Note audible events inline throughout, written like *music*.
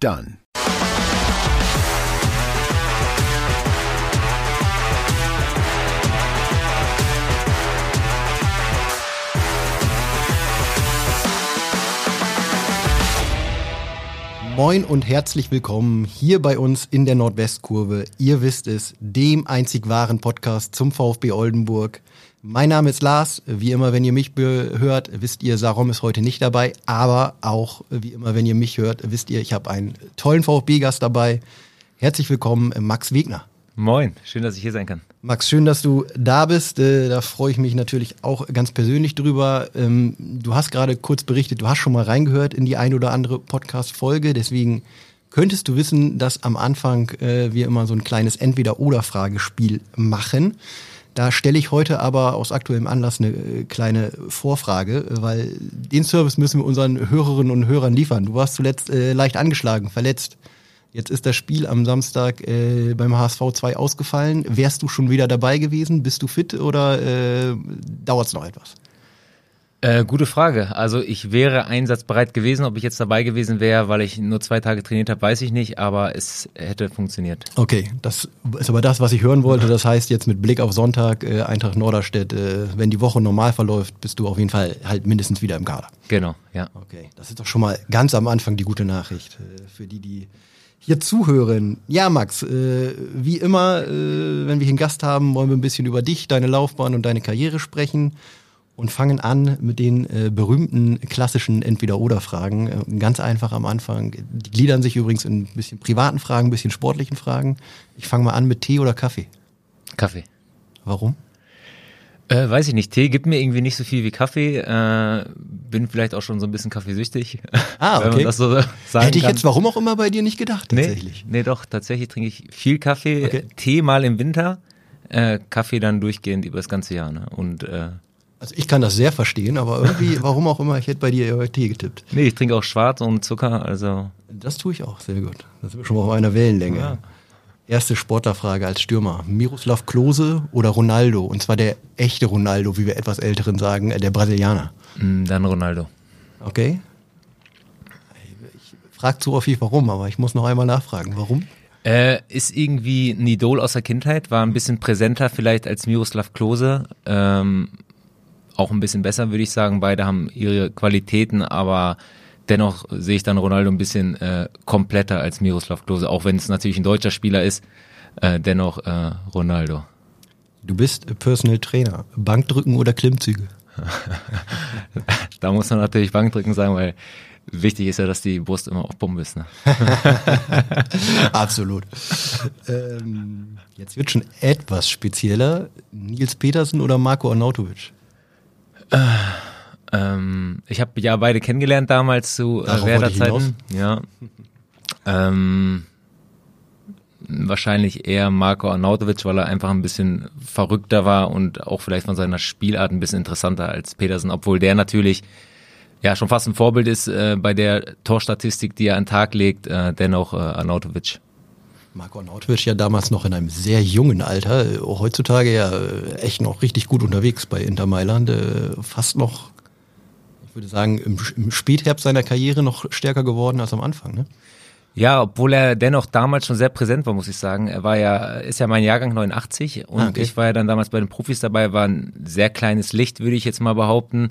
done. Moin und herzlich willkommen hier bei uns in der Nordwestkurve. Ihr wisst es, dem einzig wahren Podcast zum VfB Oldenburg. Mein Name ist Lars. Wie immer, wenn ihr mich hört, wisst ihr, Sarom ist heute nicht dabei. Aber auch, wie immer, wenn ihr mich hört, wisst ihr, ich habe einen tollen VfB-Gast dabei. Herzlich willkommen, Max Wegner. Moin, schön, dass ich hier sein kann. Max, schön, dass du da bist. Äh, da freue ich mich natürlich auch ganz persönlich drüber. Ähm, du hast gerade kurz berichtet, du hast schon mal reingehört in die ein oder andere Podcast-Folge. Deswegen könntest du wissen, dass am Anfang äh, wir immer so ein kleines Entweder-Oder-Fragespiel machen. Da stelle ich heute aber aus aktuellem Anlass eine äh, kleine Vorfrage, weil den Service müssen wir unseren Hörerinnen und Hörern liefern. Du warst zuletzt äh, leicht angeschlagen, verletzt. Jetzt ist das Spiel am Samstag äh, beim HSV 2 ausgefallen. Wärst du schon wieder dabei gewesen? Bist du fit oder äh, dauert es noch etwas? Äh, gute Frage. Also ich wäre einsatzbereit gewesen. Ob ich jetzt dabei gewesen wäre, weil ich nur zwei Tage trainiert habe, weiß ich nicht. Aber es hätte funktioniert. Okay, das ist aber das, was ich hören wollte. Das heißt jetzt mit Blick auf Sonntag, äh, Eintracht Norderstedt, äh, wenn die Woche normal verläuft, bist du auf jeden Fall halt mindestens wieder im Kader. Genau, ja. Okay, das ist doch schon mal ganz am Anfang die gute Nachricht äh, für die, die hier zuhören. Ja, Max, äh, wie immer, äh, wenn wir hier einen Gast haben, wollen wir ein bisschen über dich, deine Laufbahn und deine Karriere sprechen und fangen an mit den äh, berühmten klassischen Entweder-Oder-Fragen. Äh, ganz einfach am Anfang. Die gliedern sich übrigens in ein bisschen privaten Fragen, ein bisschen sportlichen Fragen. Ich fange mal an mit Tee oder Kaffee. Kaffee. Warum? Äh, weiß ich nicht. Tee gibt mir irgendwie nicht so viel wie Kaffee. Äh, bin vielleicht auch schon so ein bisschen kaffeesüchtig. *laughs* Ah, okay. wenn man das so sagen Hätte ich kann. jetzt warum auch immer bei dir nicht gedacht, tatsächlich. Nee, nee, doch, tatsächlich trinke ich viel Kaffee. Okay. Tee mal im Winter, äh, Kaffee dann durchgehend über das ganze Jahr. Ne? Und äh, Also ich kann das sehr verstehen, aber irgendwie, *laughs* warum auch immer, ich hätte bei dir eher Tee getippt. nee, ich trinke auch Schwarz und Zucker, also Das tue ich auch, sehr gut. Da sind wir schon mal auf einer Wellenlänge. Ja. Erste Sportlerfrage als Stürmer. Miroslav Klose oder Ronaldo? Und zwar der echte Ronaldo, wie wir etwas Älteren sagen, äh, der Brasilianer. mh, dann Ronaldo. Okay? Ich frage zu häufig warum, aber ich muss noch einmal nachfragen. Warum? Äh, ist irgendwie ein Idol aus der Kindheit, war ein bisschen präsenter vielleicht als Miroslav Klose. Ähm, auch ein bisschen besser, würde ich sagen. Beide haben ihre Qualitäten, aber dennoch sehe ich dann Ronaldo ein bisschen äh, kompletter als Miroslav Klose, auch wenn es natürlich ein deutscher Spieler ist. Äh, dennoch äh, Ronaldo. Du bist Personal Trainer. Bankdrücken oder Klimmzüge? *laughs* Da muss man natürlich Bankdrücken sagen, weil wichtig ist ja, dass die Brust immer auf Pumpe ist. Ne? *laughs* Absolut. ähm, jetzt wird schon etwas spezieller. Nils Petersen oder Marco Arnautovic? Ähm, ich habe ja beide kennengelernt damals zu äh, Werder-Zeiten. Ja. Ähm, wahrscheinlich eher Marco Arnautovic, weil er einfach ein bisschen verrückter war und auch vielleicht von seiner Spielart ein bisschen interessanter als Petersen, obwohl der natürlich ja schon fast ein Vorbild ist äh, bei der Torstatistik, die er an den Tag legt, äh, dennoch äh, Arnautovic. Marco Arnautovic ja damals noch in einem sehr jungen Alter, äh, heutzutage ja äh, echt noch richtig gut unterwegs bei Inter Mailand, äh, fast noch, ich würde sagen, im, im Spätherbst seiner Karriere noch stärker geworden als am Anfang. Ne? Ja, obwohl er dennoch damals schon sehr präsent war, muss ich sagen. Er war ja, ist ja mein Jahrgang 89 und Ah, okay. ich war ja dann damals bei den Profis dabei, war ein sehr kleines Licht, würde ich jetzt mal behaupten.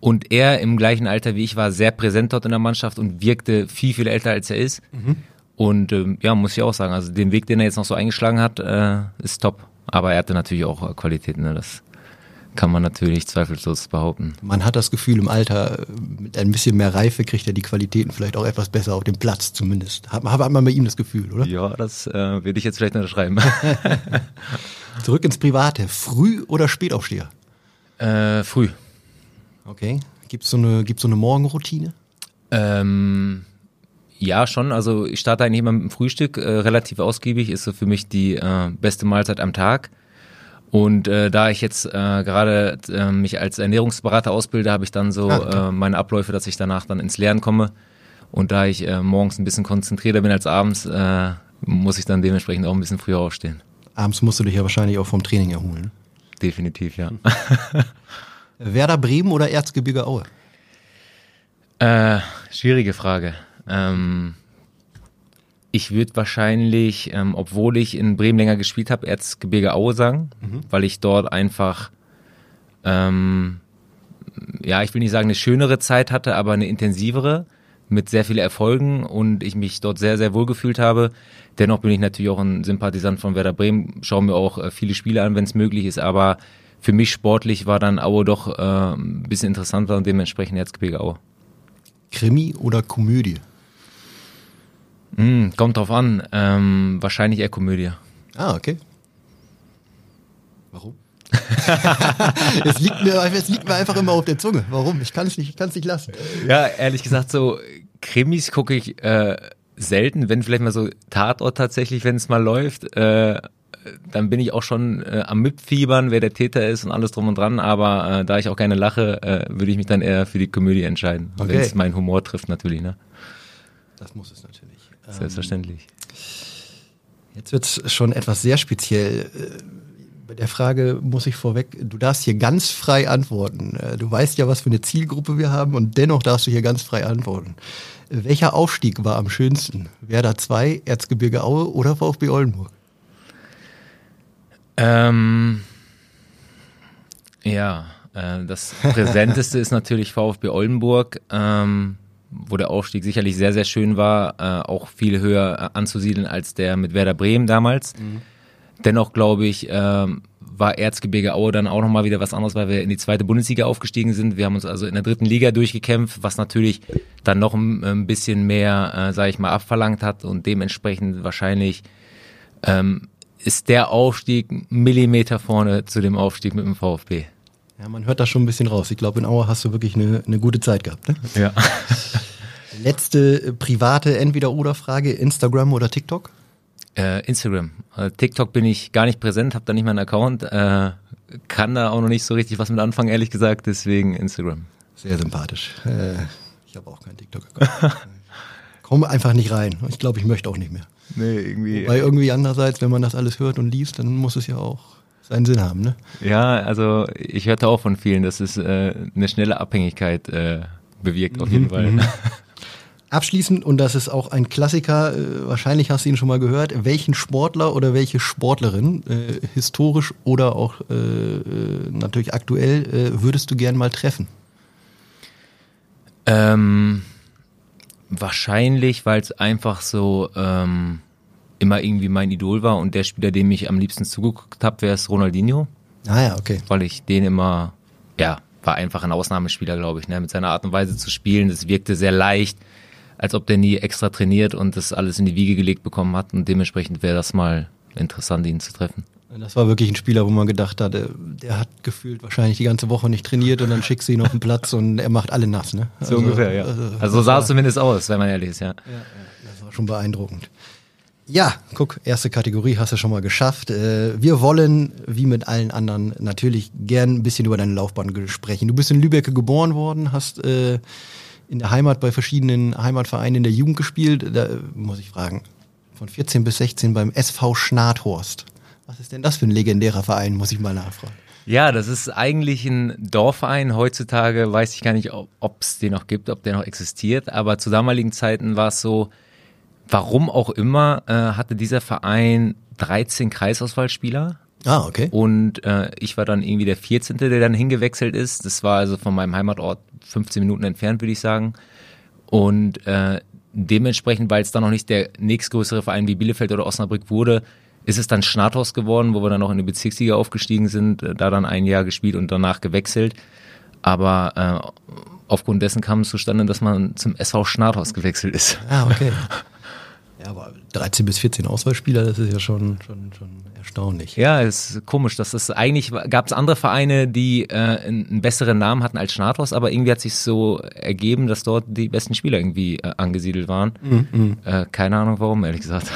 Und er im gleichen Alter wie ich war sehr präsent dort in der Mannschaft und wirkte viel, viel älter als er ist. Und ähm, ja, muss ich auch sagen, also den Weg, den er jetzt noch so eingeschlagen hat, äh, ist top. Aber er hatte natürlich auch äh, Qualitäten, ne? das kann man natürlich zweifellos behaupten. Man hat das Gefühl, im Alter äh, mit ein bisschen mehr Reife kriegt er die Qualitäten vielleicht auch etwas besser auf dem Platz zumindest. Hat, hat man bei ihm das Gefühl, oder? Ja, das äh, würde ich jetzt vielleicht unterschreiben. *laughs* Zurück ins Private. Früh- oder Spätaufsteher? äh, früh. Okay. Gibt's so eine, gibt's so eine Morgenroutine? Ähm, ja, schon. Also ich starte eigentlich immer mit dem Frühstück, äh, relativ ausgiebig, ist so für mich die äh, beste Mahlzeit am Tag. Und äh, da ich jetzt äh, gerade äh, mich als Ernährungsberater ausbilde, habe ich dann so Ah, äh, meine Abläufe, dass ich danach dann ins Lernen komme. Und da ich äh, morgens ein bisschen konzentrierter bin als abends, äh, muss ich dann dementsprechend auch ein bisschen früher aufstehen. Abends musst du dich ja wahrscheinlich auch vom Training erholen. Definitiv, ja. *laughs* Werder Bremen oder Erzgebirge Aue? Äh, schwierige Frage. Ähm, ich würde wahrscheinlich, ähm, obwohl ich in Bremen länger gespielt habe, Erzgebirge Aue sagen, weil ich dort einfach, ähm, ja, ich will nicht sagen, eine schönere Zeit hatte, aber eine intensivere mit sehr vielen Erfolgen und ich mich dort sehr, sehr wohl gefühlt habe. Dennoch bin ich natürlich auch ein Sympathisant von Werder Bremen, schaue mir auch äh, viele Spiele an, wenn es möglich ist, aber für mich sportlich war dann Aue doch äh, ein bisschen interessanter und dementsprechend Erzgebirge Aue. Krimi oder Komödie? Hm, kommt drauf an. Ähm, wahrscheinlich eher Komödie. Ah, okay. Warum? *laughs* es, liegt mir, es liegt mir einfach immer auf der Zunge. Warum? Ich kann es nicht, ich kann's nicht lassen. Ja, ehrlich gesagt, so Krimis gucke ich äh, selten, wenn vielleicht mal so Tatort tatsächlich, wenn es mal läuft. Äh, dann bin ich auch schon äh, am Mitfiebern, wer der Täter ist und alles drum und dran. Aber äh, da ich auch gerne lache, äh, würde ich mich dann eher für die Komödie entscheiden. Okay. Wenn es meinen Humor trifft natürlich, ne? Das muss es natürlich. Selbstverständlich. Jetzt wird es schon etwas sehr speziell. Äh, Bei der Frage muss ich vorweg, du darfst hier ganz frei antworten. Äh, Du weißt ja, was für eine Zielgruppe wir haben und dennoch darfst du hier ganz frei antworten. Äh, Welcher Aufstieg war am schönsten? Werder 2, Erzgebirge Aue oder VfB Oldenburg? Ähm, ja, äh, das Präsenteste ist natürlich VfB Oldenburg, ähm, wo der Aufstieg sicherlich sehr, sehr schön war, äh, auch viel höher äh, anzusiedeln als der mit Werder Bremen damals. Dennoch glaube ich, ähm, war Erzgebirge Aue dann auch nochmal wieder was anderes, weil wir in die zweite Bundesliga aufgestiegen sind. Wir haben uns also in der dritten Liga durchgekämpft, was natürlich dann noch ein, ein bisschen mehr, äh, sage ich mal, abverlangt hat und dementsprechend wahrscheinlich ähm, ist der Aufstieg Millimeter vorne zu dem Aufstieg mit dem VfB. Ja, man hört das schon ein bisschen raus. Ich glaube, in Aue hast du wirklich eine, eine gute Zeit gehabt. Ne? Ja. *laughs* Letzte äh, private Entweder-Oder-Frage: Instagram oder TikTok? Äh, Instagram. Äh, TikTok bin ich gar nicht präsent, habe da nicht meinen Account, äh, kann da auch noch nicht so richtig was mit anfangen, ehrlich gesagt, deswegen Instagram. Sehr sympathisch. Äh, ich habe auch keinen TikTok-Account. *laughs* Komme einfach nicht rein. Ich glaube, ich möchte auch nicht mehr. Nee, irgendwie. Weil irgendwie andererseits, wenn man das alles hört und liest, dann muss es ja auch seinen Sinn haben, ne? Ja, also ich hörte auch von vielen, dass es äh, eine schnelle Abhängigkeit äh, bewirkt, auf jeden *laughs* Fall. Abschließend, und das ist auch ein Klassiker, äh, wahrscheinlich hast du ihn schon mal gehört, welchen Sportler oder welche Sportlerin, äh, historisch oder auch äh, äh, natürlich aktuell, äh, würdest du gern mal treffen? Ähm, wahrscheinlich, weil es einfach so ähm, immer irgendwie mein Idol war und der Spieler, dem ich am liebsten zugeguckt habe, wäre es Ronaldinho, Ah ja, okay. weil ich den immer, ja, war einfach ein Ausnahmespieler, glaube ich, ne? mit seiner Art und Weise zu spielen. Das wirkte sehr leicht, als ob der nie extra trainiert und das alles in die Wiege gelegt bekommen hat und dementsprechend wäre das mal interessant, ihn zu treffen. Das war wirklich ein Spieler, wo man gedacht hat, der, hat gefühlt wahrscheinlich die ganze Woche nicht trainiert und dann schickst du ihn auf den Platz und er macht alle nass, ne? So ungefähr, ja. Also, Also sah es zumindest aus, wenn man ehrlich ist, ja. Das war schon beeindruckend. Ja, guck, erste Kategorie hast du schon mal geschafft. Äh, Wir wollen, wie mit allen anderen, natürlich gern ein bisschen über deine Laufbahn sprechen. Du bist in Lübeck geboren worden, hast äh, in der Heimat bei verschiedenen Heimatvereinen in der Jugend gespielt. Da äh, muss ich fragen, von 14 bis 16 beim SV Schnathorst. Was ist denn das für ein legendärer Verein, muss ich mal nachfragen. Ja, das ist eigentlich ein Dorfverein. Heutzutage weiß ich gar nicht, ob es den noch gibt, ob der noch existiert. Aber zu damaligen Zeiten war es so, warum auch immer, äh, hatte dieser Verein 13 Kreisauswahlspieler. Ah, okay. Und äh, ich war dann irgendwie der 14., der dann hingewechselt ist. Das war also von meinem Heimatort 15 Minuten entfernt, würde ich sagen. Und äh, dementsprechend, weil es dann noch nicht der nächstgrößere Verein wie Bielefeld oder Osnabrück wurde, ist es dann Schnathorst geworden, wo wir dann noch in die Bezirksliga aufgestiegen sind, äh, da dann ein Jahr gespielt und danach gewechselt. Aber äh, aufgrund dessen kam es zustande, dass man zum SV Schnathorst gewechselt ist. Ah, okay. *laughs* Ja, aber 13 bis 14 Auswahlspieler, das ist ja schon, schon, schon erstaunlich. Ja, es ist komisch. Das ist eigentlich gab es andere Vereine, die äh, einen, besseren Namen hatten als Schnathorst, aber irgendwie hat sich so ergeben, dass dort die besten Spieler irgendwie äh, angesiedelt waren. Mhm. Äh, keine Ahnung warum, ehrlich gesagt.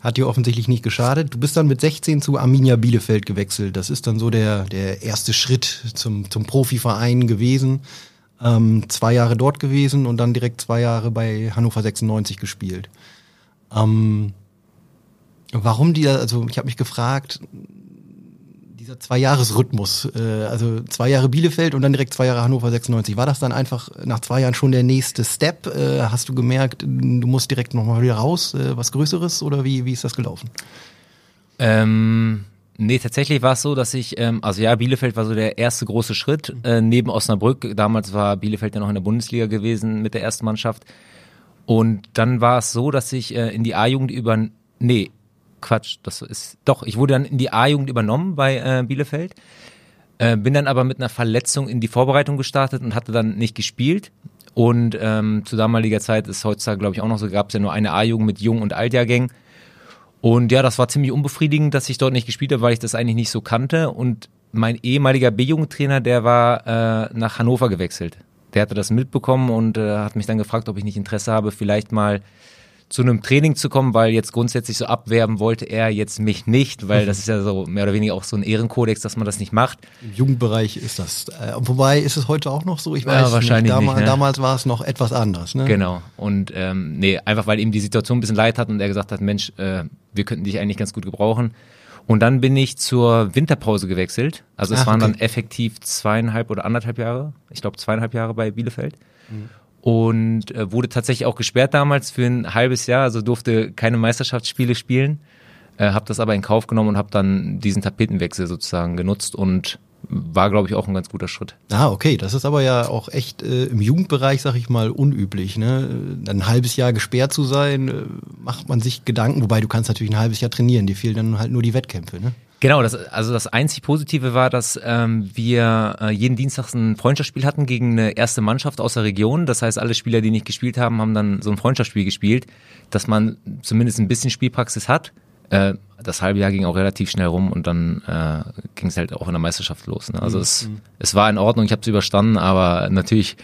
Hat dir offensichtlich nicht geschadet. Du bist dann mit 16 zu Arminia Bielefeld gewechselt. Das ist dann so der, der erste Schritt zum, zum Profiverein gewesen. Ähm, zwei Jahre dort gewesen und dann direkt zwei Jahre bei Hannover 96 gespielt. Ähm, warum die, also ich habe mich gefragt, dieser Zwei-Jahres-Rhythmus, äh, also zwei Jahre Bielefeld und dann direkt zwei Jahre Hannover 96, war das dann einfach nach zwei Jahren schon der nächste Step? Äh, hast du gemerkt, du musst direkt nochmal wieder raus, äh, was Größeres oder wie, wie ist das gelaufen? Ähm, nee, tatsächlich war es so, dass ich, ähm, also ja, Bielefeld war so der erste große Schritt äh, neben Osnabrück. Damals war Bielefeld ja noch in der Bundesliga gewesen mit der ersten Mannschaft. Und dann war es so, dass ich äh, in die A-Jugend über, nee, Quatsch, das ist, doch, ich wurde dann in die A-Jugend übernommen bei äh, Bielefeld, äh, bin dann aber mit einer Verletzung in die Vorbereitung gestartet und hatte dann nicht gespielt. Und ähm, zu damaliger Zeit ist heutzutage, glaube ich, auch noch so, gab es ja nur eine A-Jugend mit Jung- und Altjahrgängen. Und ja, das war ziemlich unbefriedigend, dass ich dort nicht gespielt habe, weil ich das eigentlich nicht so kannte. Und mein ehemaliger B-Jugendtrainer, der war äh, nach Hannover gewechselt. Der hatte das mitbekommen und äh, hat mich dann gefragt, ob ich nicht Interesse habe, vielleicht mal zu einem Training zu kommen, weil jetzt grundsätzlich so abwerben wollte er jetzt mich nicht, weil das ist ja so mehr oder weniger auch so ein Ehrenkodex, dass man das nicht macht. Im Jugendbereich ist das. Äh, wobei ist es heute auch noch so? Ich Ja, weiß wahrscheinlich nicht. Damals, nicht, ne? damals war es noch etwas anders. Ne? Genau. Und ähm, nee, einfach weil ihm die Situation ein bisschen leid hat und er gesagt hat, Mensch, äh, wir könnten dich eigentlich ganz gut gebrauchen. Und dann bin ich zur Winterpause gewechselt. Also es Ach, waren okay. dann effektiv zweieinhalb oder anderthalb Jahre. Ich glaube zweieinhalb Jahre bei Bielefeld. Und äh, wurde tatsächlich auch gesperrt damals für ein halbes Jahr. Also durfte keine Meisterschaftsspiele spielen. Äh, habe das aber in Kauf genommen und habe dann diesen Tapetenwechsel sozusagen genutzt und war, glaube ich, auch ein ganz guter Schritt. Ah, okay. Das ist aber ja auch echt äh, im Jugendbereich, sag ich mal, unüblich. Ne? Ein halbes Jahr gesperrt zu sein, äh, macht man sich Gedanken. Wobei du kannst natürlich ein halbes Jahr trainieren. Dir fehlen dann halt nur die Wettkämpfe. Ne? Genau, das, also das einzig Positive war, dass ähm, wir äh, jeden Dienstag ein Freundschaftsspiel hatten gegen eine erste Mannschaft aus der Region. Das heißt, alle Spieler, die nicht gespielt haben, haben dann so ein Freundschaftsspiel gespielt, dass man zumindest ein bisschen Spielpraxis hat. Äh, das halbe Jahr ging auch relativ schnell rum und dann äh, ging es halt auch in der Meisterschaft los. Ne? Also es, es war in Ordnung, ich habe es überstanden, aber natürlich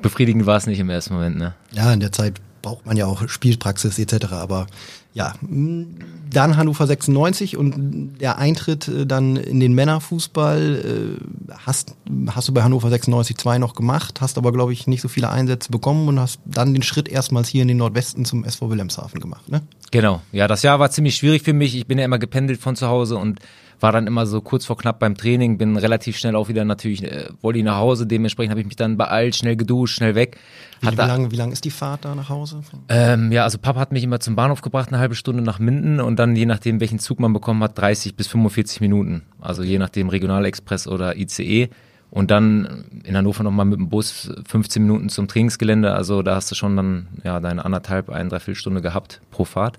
befriedigend war es nicht im ersten Moment. Ne? Ja, in der Zeit braucht man ja auch Spielpraxis etc. Aber ja, dann Hannover 96 und der Eintritt äh, dann in den Männerfußball äh, hast, hast du bei Hannover 96 2 noch gemacht, hast aber, glaube ich, nicht so viele Einsätze bekommen und hast dann den Schritt erstmals hier in den Nordwesten zum SV Wilhelmshaven gemacht. Ne? Genau, ja, das Jahr war ziemlich schwierig für mich. Ich bin ja immer gependelt von zu Hause und war dann immer so kurz vor knapp beim Training, bin relativ schnell auch wieder natürlich, äh, wollte ich nach Hause, dementsprechend habe ich mich dann beeilt, schnell geduscht, schnell weg. Wie, wie lange wie lang ist die Fahrt da nach Hause? ähm, ja, also Papa hat mich immer zum Bahnhof gebracht, eine halbe Stunde nach Minden und dann je nachdem, welchen Zug man bekommen hat, 30 bis 45 Minuten. Also je nachdem Regionalexpress oder ICE. Und dann in Hannover nochmal mit dem Bus 15 Minuten zum Trainingsgelände. Also da hast du schon dann ja deine anderthalb, ein, dreiviertel Stunde gehabt pro Fahrt.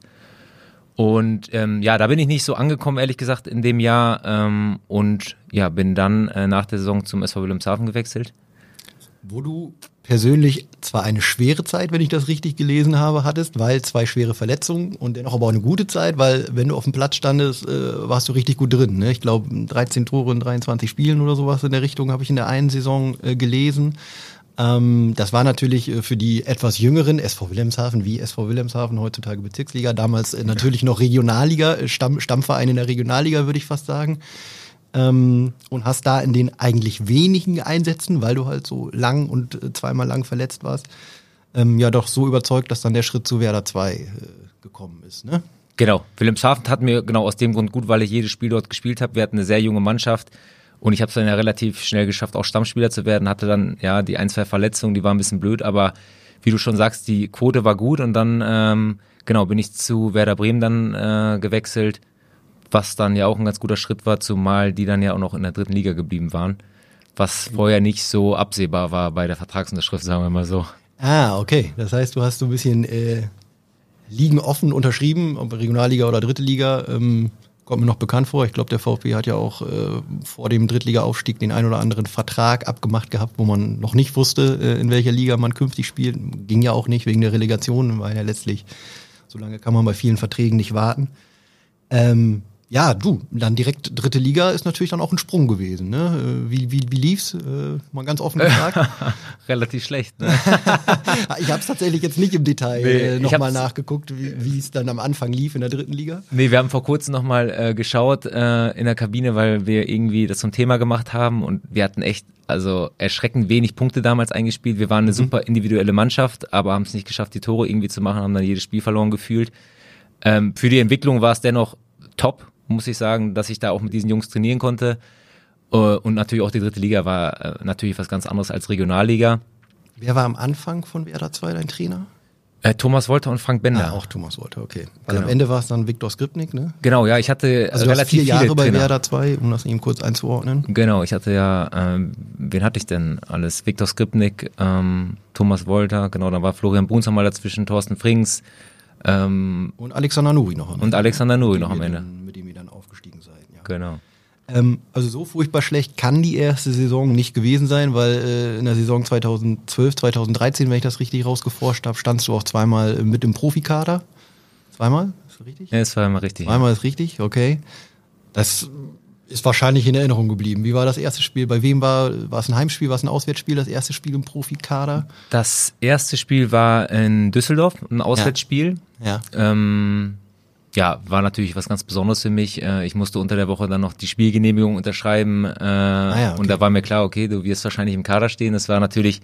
Und ähm, ja, da bin ich nicht so angekommen, ehrlich gesagt, in dem Jahr. Ähm, und ja, bin dann äh, nach der Saison zum SV Wilhelmshaven gewechselt. Wo du persönlich zwar eine schwere Zeit, wenn ich das richtig gelesen habe, hattest, weil zwei schwere Verletzungen und dennoch aber auch eine gute Zeit, weil wenn du auf dem Platz standest, äh, warst du richtig gut drin. Ne? Ich glaube, 13 Tore in 23 Spielen oder sowas in der Richtung habe ich in der einen Saison äh, gelesen. Ähm, das war natürlich äh, für die etwas jüngeren SV Wilhelmshaven, wie SV Wilhelmshaven, heutzutage Bezirksliga, damals äh, natürlich noch Regionalliga, äh, Stamm, Stammverein in der Regionalliga, würde ich fast sagen ähm, und hast da in den eigentlich wenigen Einsätzen, weil du halt so lang und zweimal lang verletzt warst, ähm, ja doch so überzeugt, dass dann der Schritt zu Werder 2 äh, gekommen ist. Ne? Genau, Wilhelmshaven tat mir genau aus dem Grund gut, weil ich jedes Spiel dort gespielt habe. Wir hatten eine sehr junge Mannschaft und ich habe es dann ja relativ schnell geschafft, auch Stammspieler zu werden. Hatte dann ja die ein, zwei Verletzungen, die waren ein bisschen blöd, aber wie du schon sagst, die Quote war gut und dann ähm, genau bin ich zu Werder Bremen dann äh, gewechselt, was dann ja auch ein ganz guter Schritt war, zumal die dann ja auch noch in der dritten Liga geblieben waren, was vorher nicht so absehbar war bei der Vertragsunterschrift, sagen wir mal so. Ah, okay. Das heißt, du hast so ein bisschen äh, Ligen offen unterschrieben, ob Regionalliga oder Dritte Liga. Ähm, kommt mir noch bekannt vor. Ich glaube, der VfB hat ja auch äh, vor dem Drittliga-Aufstieg den ein oder anderen Vertrag abgemacht gehabt, wo man noch nicht wusste, äh, in welcher Liga man künftig spielt. Ging ja auch nicht wegen der Relegation, weil ja letztlich, so lange kann man bei vielen Verträgen nicht warten. Ähm, ja, du, dann direkt dritte Liga ist natürlich dann auch ein Sprung gewesen. Ne? Äh, wie, wie, wie lief's? Äh, mal ganz offen gefragt. *laughs* Relativ schlecht. Ne? *laughs* ich habe es tatsächlich jetzt nicht im Detail Nee, äh, nochmal nachgeguckt, wie wie es dann am Anfang lief in der dritten Liga. Nee, wir haben vor kurzem nochmal äh, geschaut äh, in der Kabine, weil wir irgendwie das zum Thema gemacht haben und wir hatten echt, also erschreckend wenig Punkte damals eingespielt. Wir waren eine super individuelle Mannschaft, aber haben es nicht geschafft, die Tore irgendwie zu machen, haben dann jedes Spiel verloren gefühlt. Ähm, für die Entwicklung war es dennoch top, muss ich sagen, dass ich da auch mit diesen Jungs trainieren konnte. Äh, und natürlich auch die dritte Liga war äh, natürlich was ganz anderes als Regionalliga. Wer war am Anfang von Werder 2 dein Trainer? Äh, Thomas Wolter und Frank Bender. Ah, auch Thomas Wolter, okay. Weil Genau. am Ende war es dann Viktor Skripnik, ne? Genau, ja, ich hatte Also relativ vier Jahre bei. Werder 2, um das eben kurz einzuordnen. Genau, ich hatte ja, ähm, wen hatte ich denn alles? Viktor Skripnik, ähm, Thomas Wolter, genau, da war Florian Bruns mal dazwischen, Thorsten Frings ähm, Und Alexander Nuri noch. am und Ende, Alexander Nuri noch am Ende. Dann, mit dem ihr dann aufgestiegen seid. Ja. Genau. Ähm, also so furchtbar schlecht kann die erste Saison nicht gewesen sein, weil äh, in der Saison 2012, 2013, wenn ich das richtig rausgeforscht habe, standst du auch zweimal äh, mit im Profikader. Zweimal? Ist das richtig? Ja, war immer richtig. Zweimal ist richtig, okay. Das ist wahrscheinlich in Erinnerung geblieben. Wie war das erste Spiel? Bei wem war, war es ein Heimspiel, war es ein Auswärtsspiel, das erste Spiel im Profikader? Das erste Spiel war in Düsseldorf, ein Auswärtsspiel. Ja. Ähm, ja, war natürlich was ganz Besonderes für mich. Äh, Ich musste unter der Woche dann noch die Spielgenehmigung unterschreiben. Äh, Ah ja, okay. Und da war mir klar, okay, du wirst wahrscheinlich im Kader stehen. Das war natürlich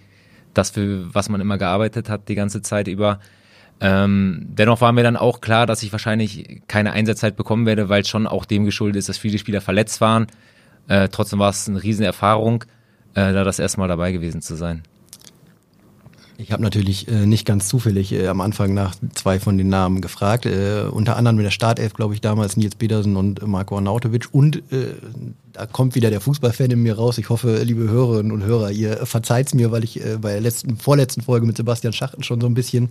das, für was man immer gearbeitet hat die ganze Zeit über. Ähm, dennoch war mir dann auch klar, dass ich wahrscheinlich keine Einsatzzeit bekommen werde, weil schon auch dem geschuldet ist, dass viele Spieler verletzt waren. Äh, trotzdem war es eine Riesenerfahrung, äh, da das erste Mal dabei gewesen zu sein. Ich habe natürlich äh, nicht ganz zufällig äh, am Anfang nach zwei von den Namen gefragt. Äh, unter anderem mit der Startelf, glaube ich, damals Nils Petersen und Marco Arnautovic. Und äh, da kommt wieder der Fußballfan in mir raus. Ich hoffe, liebe Hörerinnen und Hörer, ihr verzeiht's mir, weil ich äh, bei der letzten, vorletzten Folge mit Sebastian Schachten schon so ein bisschen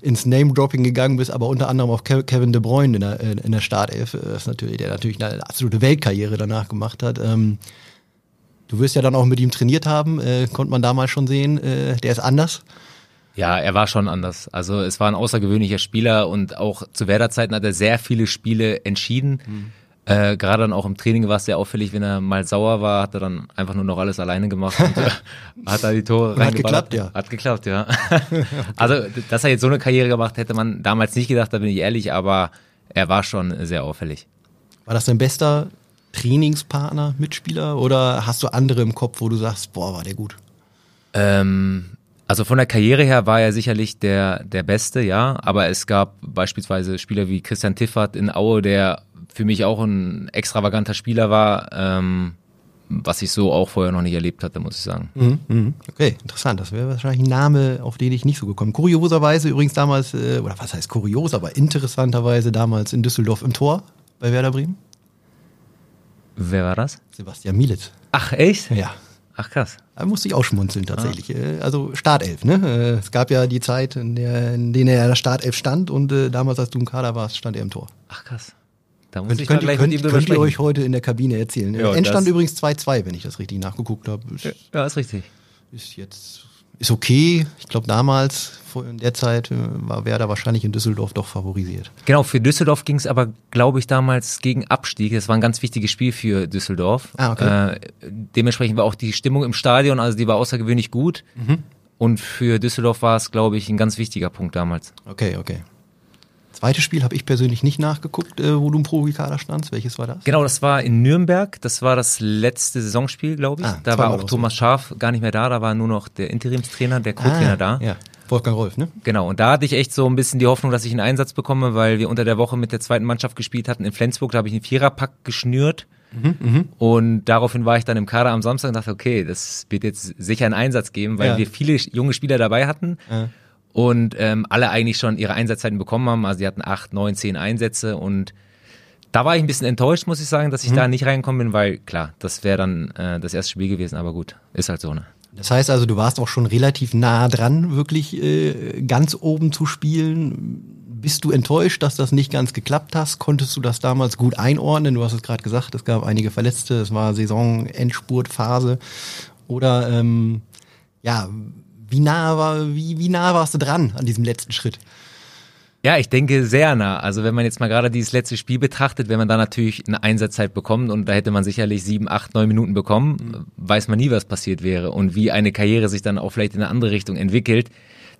ins Name-Dropping gegangen bin, aber unter anderem auch Ke- Kevin De Bruyne in der, äh, in der Startelf, ist natürlich, der natürlich eine absolute Weltkarriere danach gemacht hat. Ähm, Du wirst ja dann auch mit ihm trainiert haben, äh, konnte man damals schon sehen. Äh, der ist anders. Ja, er war schon anders. Also es war ein außergewöhnlicher Spieler und auch zu Werder-Zeiten hat er sehr viele Spiele entschieden. Mhm. Äh, Gerade dann auch im Training war es sehr auffällig, wenn er mal sauer war, hat er dann einfach nur noch alles alleine gemacht und äh, *laughs* hat da die Tore Hat reingeballert. geklappt, ja. Hat geklappt, ja. *laughs* *laughs* Also, dass er jetzt so eine Karriere gemacht hätte man damals nicht gedacht, da bin ich ehrlich, aber er war schon sehr auffällig. War das dein bester Trainingspartner, Mitspieler oder hast du andere im Kopf, wo du sagst, boah, war der gut? Ähm, also von der Karriere her war er sicherlich der, der Beste, ja. Aber es gab beispielsweise Spieler wie Christian Tiffert in Aue, der für mich auch ein extravaganter Spieler war, ähm, was ich so auch vorher noch nicht erlebt hatte, muss ich sagen. Okay, interessant. Das wäre wahrscheinlich ein Name, auf den ich nicht so gekommen. Kurioserweise übrigens damals, äh, oder was heißt kurios, aber interessanterweise damals in Düsseldorf im Tor bei Werder Bremen. Wer war das? Sebastian Mielitz. Ach, echt? Ja. Ach, krass. Da musste ich auch schmunzeln tatsächlich. Äh, Also Startelf, ne? Äh, Es gab ja die Zeit, in der, in der er in der Startelf stand und äh, damals, als du im Kader warst, stand er im Tor. Ach, krass. Da muss Könnt, ich könnt, gleich könnt, mit ihm drüber könnt ihr euch heute in der Kabine erzählen. Ja, Endstand übrigens 2-2, wenn ich das richtig nachgeguckt habe. Ist, Ja, ist richtig. ist jetzt ist okay. Ich glaube, damals, vor- in der Zeit, äh, war Werder wahrscheinlich in Düsseldorf doch favorisiert. Genau, für Düsseldorf ging es aber, glaube ich, damals gegen Abstieg. Das war ein ganz wichtiges Spiel für Düsseldorf. Ah, okay. Äh, dementsprechend war auch die Stimmung im Stadion, also die war außergewöhnlich gut. Mhm. Und für Düsseldorf war es, glaube ich, ein ganz wichtiger Punkt damals. Okay, okay. Zweites Spiel habe ich persönlich nicht nachgeguckt, äh, wo du im Profikader standst. Welches war das? Genau, das war in Nürnberg. Das war das letzte Saisonspiel, glaube ich. Ah, da war auch Thomas Scharf gar nicht mehr da. Da war nur noch der Interimstrainer, der Co-Trainer da. Ah, Ja, Wolfgang Rolf, ne? Genau, und da hatte ich echt so ein bisschen die Hoffnung, dass ich einen Einsatz bekomme, weil wir unter der Woche mit der zweiten Mannschaft gespielt hatten in Flensburg. Da habe ich einen Viererpack geschnürt. Und daraufhin war ich dann im Kader am Samstag und dachte, okay, das wird jetzt sicher einen Einsatz geben, weil Ja. wir viele junge Spieler dabei hatten Ja. Und ähm, alle eigentlich schon ihre Einsatzzeiten bekommen haben. Also die hatten acht, neun, zehn Einsätze und da war ich ein bisschen enttäuscht, muss ich sagen, dass ich da nicht reingekommen bin, weil klar, das wäre dann äh, das erste Spiel gewesen, aber gut, ist halt so, ne? Das heißt also, du warst auch schon relativ nah dran, wirklich äh, ganz oben zu spielen. Bist du enttäuscht, dass das nicht ganz geklappt hast? Konntest du das damals gut einordnen? Du hast es gerade gesagt, es gab einige Verletzte, es war Saison-Endspurtphase. Oder ähm, ja, wie nah war, wie, wie nah warst du dran an diesem letzten Schritt? Ja, ich denke sehr nah. Also wenn man jetzt mal gerade dieses letzte Spiel betrachtet, wenn man da natürlich eine Einsatzzeit bekommt und da hätte man sicherlich sieben, acht, neun Minuten bekommen, mhm. weiß man nie, was passiert wäre und wie eine Karriere sich dann auch vielleicht in eine andere Richtung entwickelt.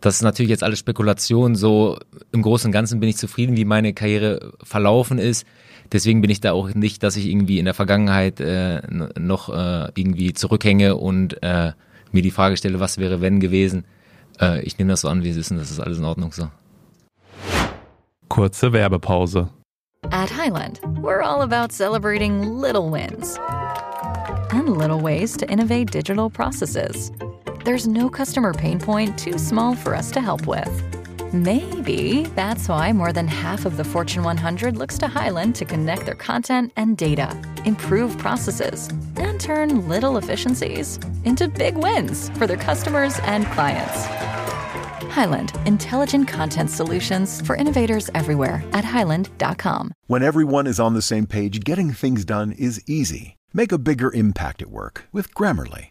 Das ist natürlich jetzt alles Spekulation. So im Großen und Ganzen bin ich zufrieden, wie meine Karriere verlaufen ist. Deswegen bin ich da auch nicht, dass ich irgendwie in der Vergangenheit äh, noch äh, irgendwie zurückhänge und äh, mir die Frage stelle, was wäre wenn gewesen. Äh, ich nehme das so an, wie es ist und das ist alles in Ordnung so. Kurze Werbepause. At Highland, we're all about celebrating little wins and little ways to innovate digital processes. There's no customer pain point too small for us to help with. Maybe that's why more than half of the Fortune 100 looks to Highland to connect their content and data, improve processes, and turn little efficiencies into big wins for their customers and clients. Highland, intelligent content solutions for innovators everywhere at highland.com. When everyone is on the same page, getting things done is easy. Make a bigger impact at work with Grammarly.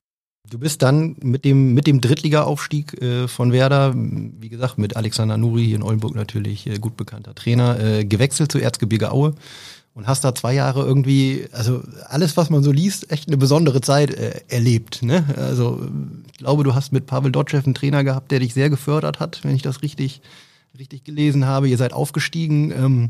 Du bist dann mit dem, mit dem Drittliga-Aufstieg äh, von Werder, wie gesagt, mit Alexander Nuri hier in Oldenburg natürlich äh, gut bekannter Trainer, äh, gewechselt zu Erzgebirge Aue und hast da zwei Jahre irgendwie, also alles, was man so liest, echt eine besondere Zeit äh, erlebt. Ne? Also ich glaube, du hast mit Pavel Dotschew einen Trainer gehabt, der dich sehr gefördert hat, wenn ich das richtig, richtig gelesen habe. Ihr seid aufgestiegen. Ähm,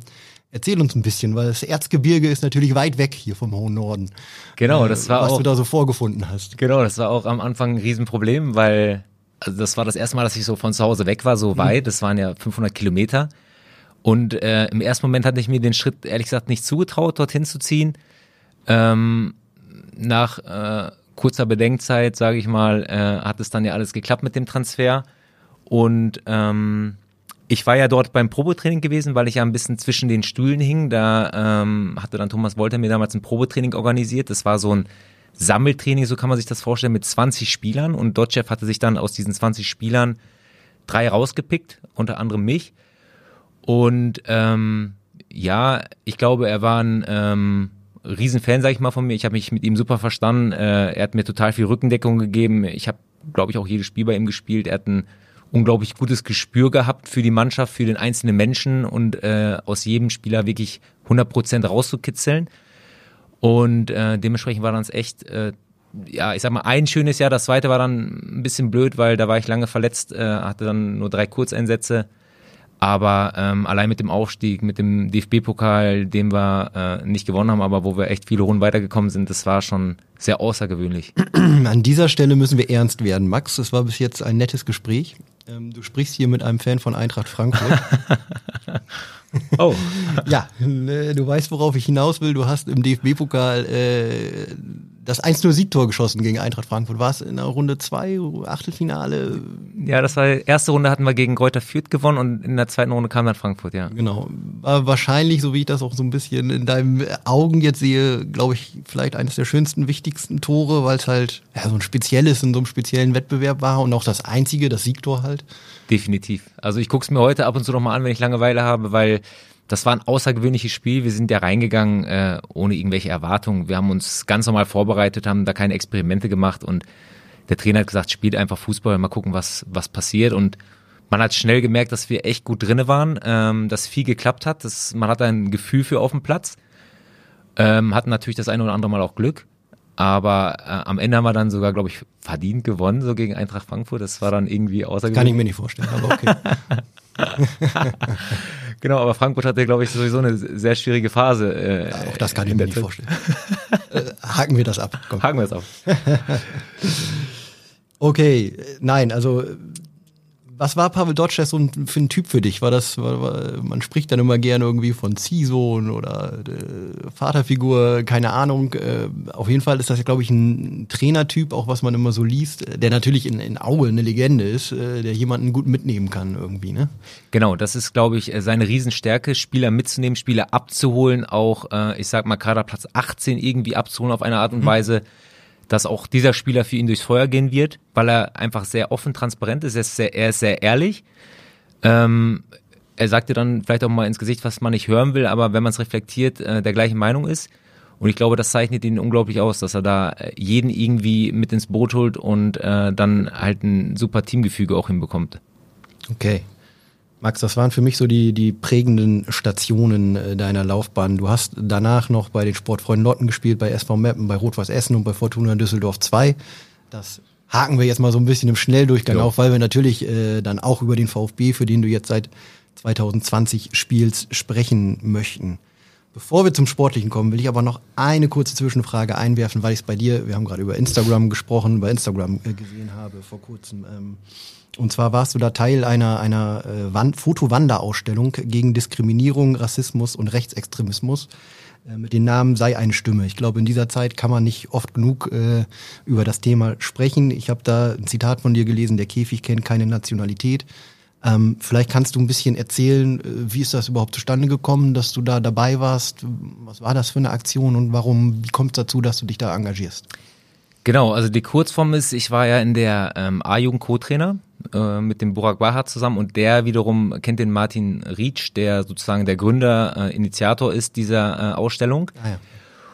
erzähl uns ein bisschen, weil das Erzgebirge ist natürlich weit weg hier vom hohen Norden. Genau, das war äh, was auch, du da so vorgefunden hast. Genau, das war auch am Anfang ein Riesenproblem, weil also das war das erste Mal, dass ich so von zu Hause weg war, so weit. Das waren ja 500 Kilometer. Und äh, im ersten Moment hatte ich mir den Schritt ehrlich gesagt nicht zugetraut, dorthin zu ziehen. Ähm, nach äh, kurzer Bedenkzeit, sage ich mal, äh, hat es dann ja alles geklappt mit dem Transfer. Und ähm, ich war ja dort beim Probetraining gewesen, weil ich ja ein bisschen zwischen den Stühlen hing. Da ähm, hatte dann Thomas Wolter mir damals ein Probetraining organisiert. Das war so ein Sammeltraining, so kann man sich das vorstellen, mit 20 Spielern. Und Dotchev hatte sich dann aus diesen 20 Spielern drei rausgepickt, unter anderem mich. Und ähm, ja, ich glaube, er war ein ähm, Riesenfan, sag ich mal, von mir. Ich habe mich mit ihm super verstanden. Äh, er hat mir total viel Rückendeckung gegeben. Ich habe, glaube ich, auch jedes Spiel bei ihm gespielt. Er hat ein unglaublich gutes Gespür gehabt für die Mannschaft, für den einzelnen Menschen und äh, aus jedem Spieler wirklich 100% rauszukitzeln. Und äh, dementsprechend war dann echt, äh, ja, ich sag mal, ein schönes Jahr. Das zweite war dann ein bisschen blöd, weil da war ich lange verletzt, äh, hatte dann nur drei Kurzeinsätze aber ähm, allein mit dem Aufstieg, mit dem DFB-Pokal, den wir äh, nicht gewonnen haben, aber wo wir echt viele Runden weitergekommen sind, das war schon sehr außergewöhnlich. An dieser Stelle müssen wir ernst werden. Max, es war bis jetzt ein nettes Gespräch. Ähm, du sprichst hier mit einem Fan von Eintracht Frankfurt. *laughs* oh. *laughs* ja, äh, du weißt, worauf ich hinaus will. Du hast im DFB-Pokal äh, das 1-0-Siegtor geschossen gegen Eintracht Frankfurt. War es in der Runde 2, Achtelfinale? Ja, das war erste Runde hatten wir gegen Reuter Fürth gewonnen und in der zweiten Runde kam dann Frankfurt, ja. Genau. War wahrscheinlich, so wie ich das auch so ein bisschen in deinen Augen jetzt sehe, glaube ich, vielleicht eines der schönsten, wichtigsten Tore, weil es halt ja, so ein spezielles in so einem speziellen Wettbewerb war und auch das einzige, das Siegtor halt. Definitiv. Also ich gucke es mir heute ab und zu nochmal an, wenn ich Langeweile habe, weil das war ein außergewöhnliches Spiel. Wir sind ja reingegangen äh, ohne irgendwelche Erwartungen. Wir haben uns ganz normal vorbereitet, haben da keine Experimente gemacht und der Trainer hat gesagt, spielt einfach Fußball, mal gucken, was, was passiert. Und man hat schnell gemerkt, dass wir echt gut drinne waren, ähm, dass viel geklappt hat. Dass, man hat ein Gefühl für auf dem Platz. Ähm, hatten natürlich das eine oder andere Mal auch Glück. Aber äh, am Ende haben wir dann sogar, glaube ich, verdient gewonnen, so gegen Eintracht Frankfurt. Das war dann irgendwie außergewöhnlich. Kann ich mir nicht vorstellen, aber okay. *laughs* *laughs* genau, aber Frankfurt hatte, glaube ich, sowieso eine sehr schwierige Phase. Äh, ja, auch das kann ich mir nicht vorstellen. äh, haken wir das ab. Komm. Haken wir das ab. *laughs* okay, nein, also Was war Pavel Dotschew so ein, für ein Typ für dich? War das, war, war, man spricht dann immer gerne irgendwie von Ziehsohn oder äh, Vaterfigur, keine Ahnung. Äh, auf jeden Fall ist das, glaube ich, ein Trainertyp, auch was man immer so liest, der natürlich in, in Aue eine Legende ist, äh, der jemanden gut mitnehmen kann irgendwie, ne? Genau, das ist, glaube ich, seine Riesenstärke, Spieler mitzunehmen, Spieler abzuholen, auch, äh, ich sag mal, Kaderplatz 18 irgendwie abzuholen auf eine Art und mhm. Weise dass auch dieser Spieler für ihn durchs Feuer gehen wird, weil er einfach sehr offen, transparent ist. Er ist sehr, er ist sehr ehrlich. Ähm, er sagt dir dann vielleicht auch mal ins Gesicht, was man nicht hören will, aber wenn man es reflektiert, äh, der gleichen Meinung ist. Und ich glaube, das zeichnet ihn unglaublich aus, dass er da äh, jeden irgendwie mit ins Boot holt und äh, dann halt ein super Teamgefüge auch hinbekommt. Okay. Max, das waren für mich so die, die prägenden Stationen äh, deiner Laufbahn. Du hast danach noch bei den Sportfreunden Lotten gespielt, bei SV Meppen, bei Rot-Weiß Essen und bei Fortuna Düsseldorf 2. Das haken wir jetzt mal so ein bisschen im Schnelldurchgang jo. auf, weil wir natürlich äh, dann auch über den VfB, für den du jetzt seit 2020 spielst, sprechen möchten. Bevor wir zum Sportlichen kommen, will ich aber noch eine kurze Zwischenfrage einwerfen, weil ich es bei dir, wir haben gerade über Instagram gesprochen, bei Instagram äh, gesehen habe vor kurzem. Ähm, und zwar warst du da Teil einer, einer äh, Wand Fotowanderausstellung gegen Diskriminierung, Rassismus und Rechtsextremismus äh, mit dem Namen Sei eine Stimme. Ich glaube, in dieser Zeit kann man nicht oft genug äh, über das Thema sprechen. Ich habe da ein Zitat von dir gelesen, der Käfig kennt keine Nationalität. Ähm, vielleicht kannst du ein bisschen erzählen, äh, wie ist das überhaupt zustande gekommen, dass du da dabei warst? Was war das für eine Aktion und warum, wie kommt es dazu, dass du dich da engagierst? Genau, also die Kurzform ist, ich war ja in der ähm, A-Jugend Co-Trainer äh, mit dem Burak Bahar zusammen und der wiederum kennt den Martin Rietsch, der sozusagen der Gründer, äh, Initiator ist dieser äh, Ausstellung. Ah, ja.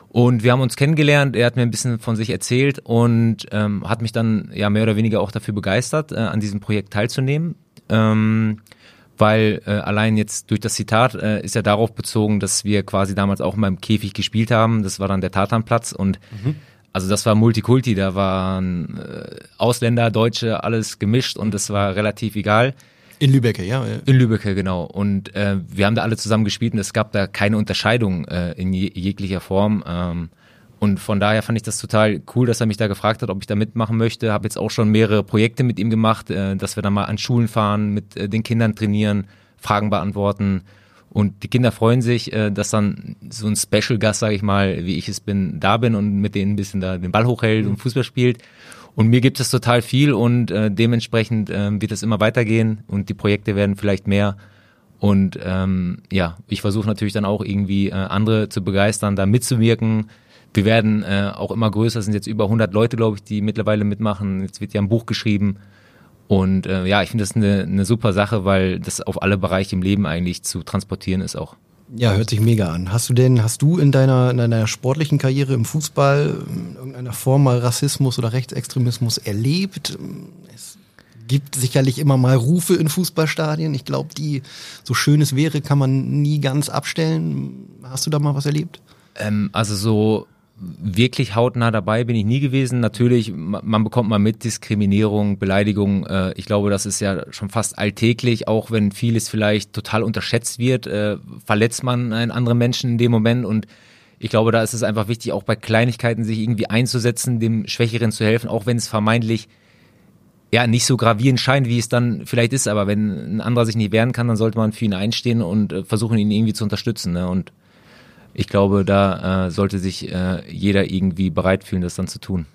Und wir haben uns kennengelernt, er hat mir ein bisschen von sich erzählt und ähm, hat mich dann ja mehr oder weniger auch dafür begeistert, äh, an diesem Projekt teilzunehmen. Ähm, weil äh, allein jetzt durch das Zitat äh, ist ja darauf bezogen, dass wir quasi damals auch mal im Käfig gespielt haben. Das war dann der Tatanplatz und mhm. Also das war Multikulti, da waren äh, Ausländer, Deutsche, alles gemischt und das war relativ egal. In Lübeck, ja. In Lübeck, genau. Und äh, wir haben da alle zusammen gespielt und es gab da keine Unterscheidung äh, in je jeglicher Form. Ähm, und von daher fand ich das total cool, dass er mich da gefragt hat, ob ich da mitmachen möchte. Habe jetzt auch schon mehrere Projekte mit ihm gemacht, äh, dass wir da mal an Schulen fahren, mit äh, den Kindern trainieren, Fragen beantworten. Und die Kinder freuen sich, äh, dass dann so ein Special-Gast, sage ich mal, wie ich es bin, da bin und mit denen ein bisschen da den Ball hochhält mhm. und Fußball spielt. Und mir gibt es total viel und äh, dementsprechend äh, wird es immer weitergehen und die Projekte werden vielleicht mehr. Und ähm, ja, ich versuche natürlich dann auch irgendwie äh, andere zu begeistern, da mitzuwirken. Wir werden auch immer größer, es sind jetzt über 100 Leute, glaube ich, die mittlerweile mitmachen. Jetzt wird ja ein Buch geschrieben. Und äh, ja, ich finde das eine, eine super Sache, weil das auf alle Bereiche im Leben eigentlich zu transportieren ist auch. Ja, hört sich mega an. Hast du denn, hast du in deiner, in deiner sportlichen Karriere im Fußball in irgendeiner Form mal Rassismus oder Rechtsextremismus erlebt? Es gibt sicherlich immer mal Rufe in Fußballstadien. Ich glaube, die, so schön es wäre, kann man nie ganz abstellen. Hast du da mal was erlebt? Ähm, also so wirklich hautnah dabei bin ich nie gewesen. Natürlich, man bekommt mal mit Diskriminierung, Beleidigung. Äh, ich glaube, das ist ja schon fast alltäglich, auch wenn vieles vielleicht total unterschätzt wird, äh, verletzt man einen anderen Menschen in dem Moment und ich glaube, da ist es einfach wichtig, auch bei Kleinigkeiten sich irgendwie einzusetzen, dem Schwächeren zu helfen, auch wenn es vermeintlich ja nicht so gravierend scheint, wie es dann vielleicht ist. Aber wenn ein anderer sich nicht wehren kann, dann sollte man für ihn einstehen und äh, versuchen, ihn irgendwie zu unterstützen. Ne? Und ich glaube, da äh, sollte sich äh, jeder irgendwie bereit fühlen, das dann zu tun.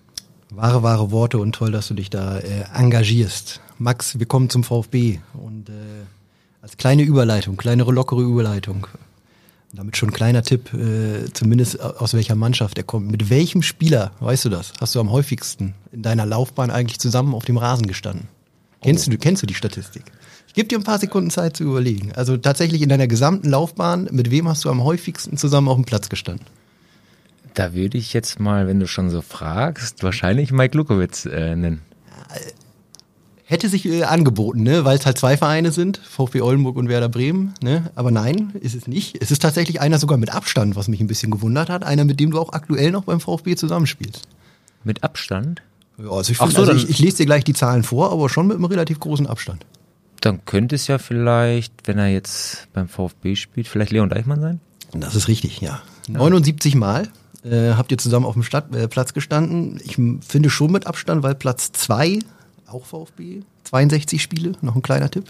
Wahre, wahre Worte und toll, dass du dich da äh, engagierst. Max, wir kommen zum VfB und äh, als kleine Überleitung, kleinere, lockere Überleitung, damit schon ein kleiner Tipp, äh, zumindest aus welcher Mannschaft er kommt. Mit welchem Spieler, weißt du das, hast du am häufigsten in deiner Laufbahn eigentlich zusammen auf dem Rasen gestanden? Oh. Kennst, du, kennst du die Statistik? Gebe dir ein paar Sekunden Zeit zu überlegen. Also tatsächlich in deiner gesamten Laufbahn, mit wem hast du am häufigsten zusammen auf dem Platz gestanden? Da würde ich jetzt mal, wenn du schon so fragst, wahrscheinlich Mike Lukowitz äh, nennen. Hätte sich äh, angeboten, ne? weil es halt zwei Vereine sind, VfB Oldenburg und Werder Bremen. Ne? Aber nein, ist es nicht. Es ist tatsächlich einer sogar mit Abstand, was mich ein bisschen gewundert hat. Einer, mit dem du auch aktuell noch beim VfB zusammenspielst. Mit Abstand? Ja, also ich, find, so, also ich, ich lese dir gleich die Zahlen vor, aber schon mit einem relativ großen Abstand. Dann könnte es ja vielleicht, wenn er jetzt beim VfB spielt, vielleicht Leon Deichmann sein? Das ist richtig, ja. ja. 79 Mal äh, habt ihr zusammen auf dem Stadtplatz äh, gestanden. Ich finde schon mit Abstand, weil Platz zwei Auch VfB. 62 Spiele, noch ein kleiner Tipp.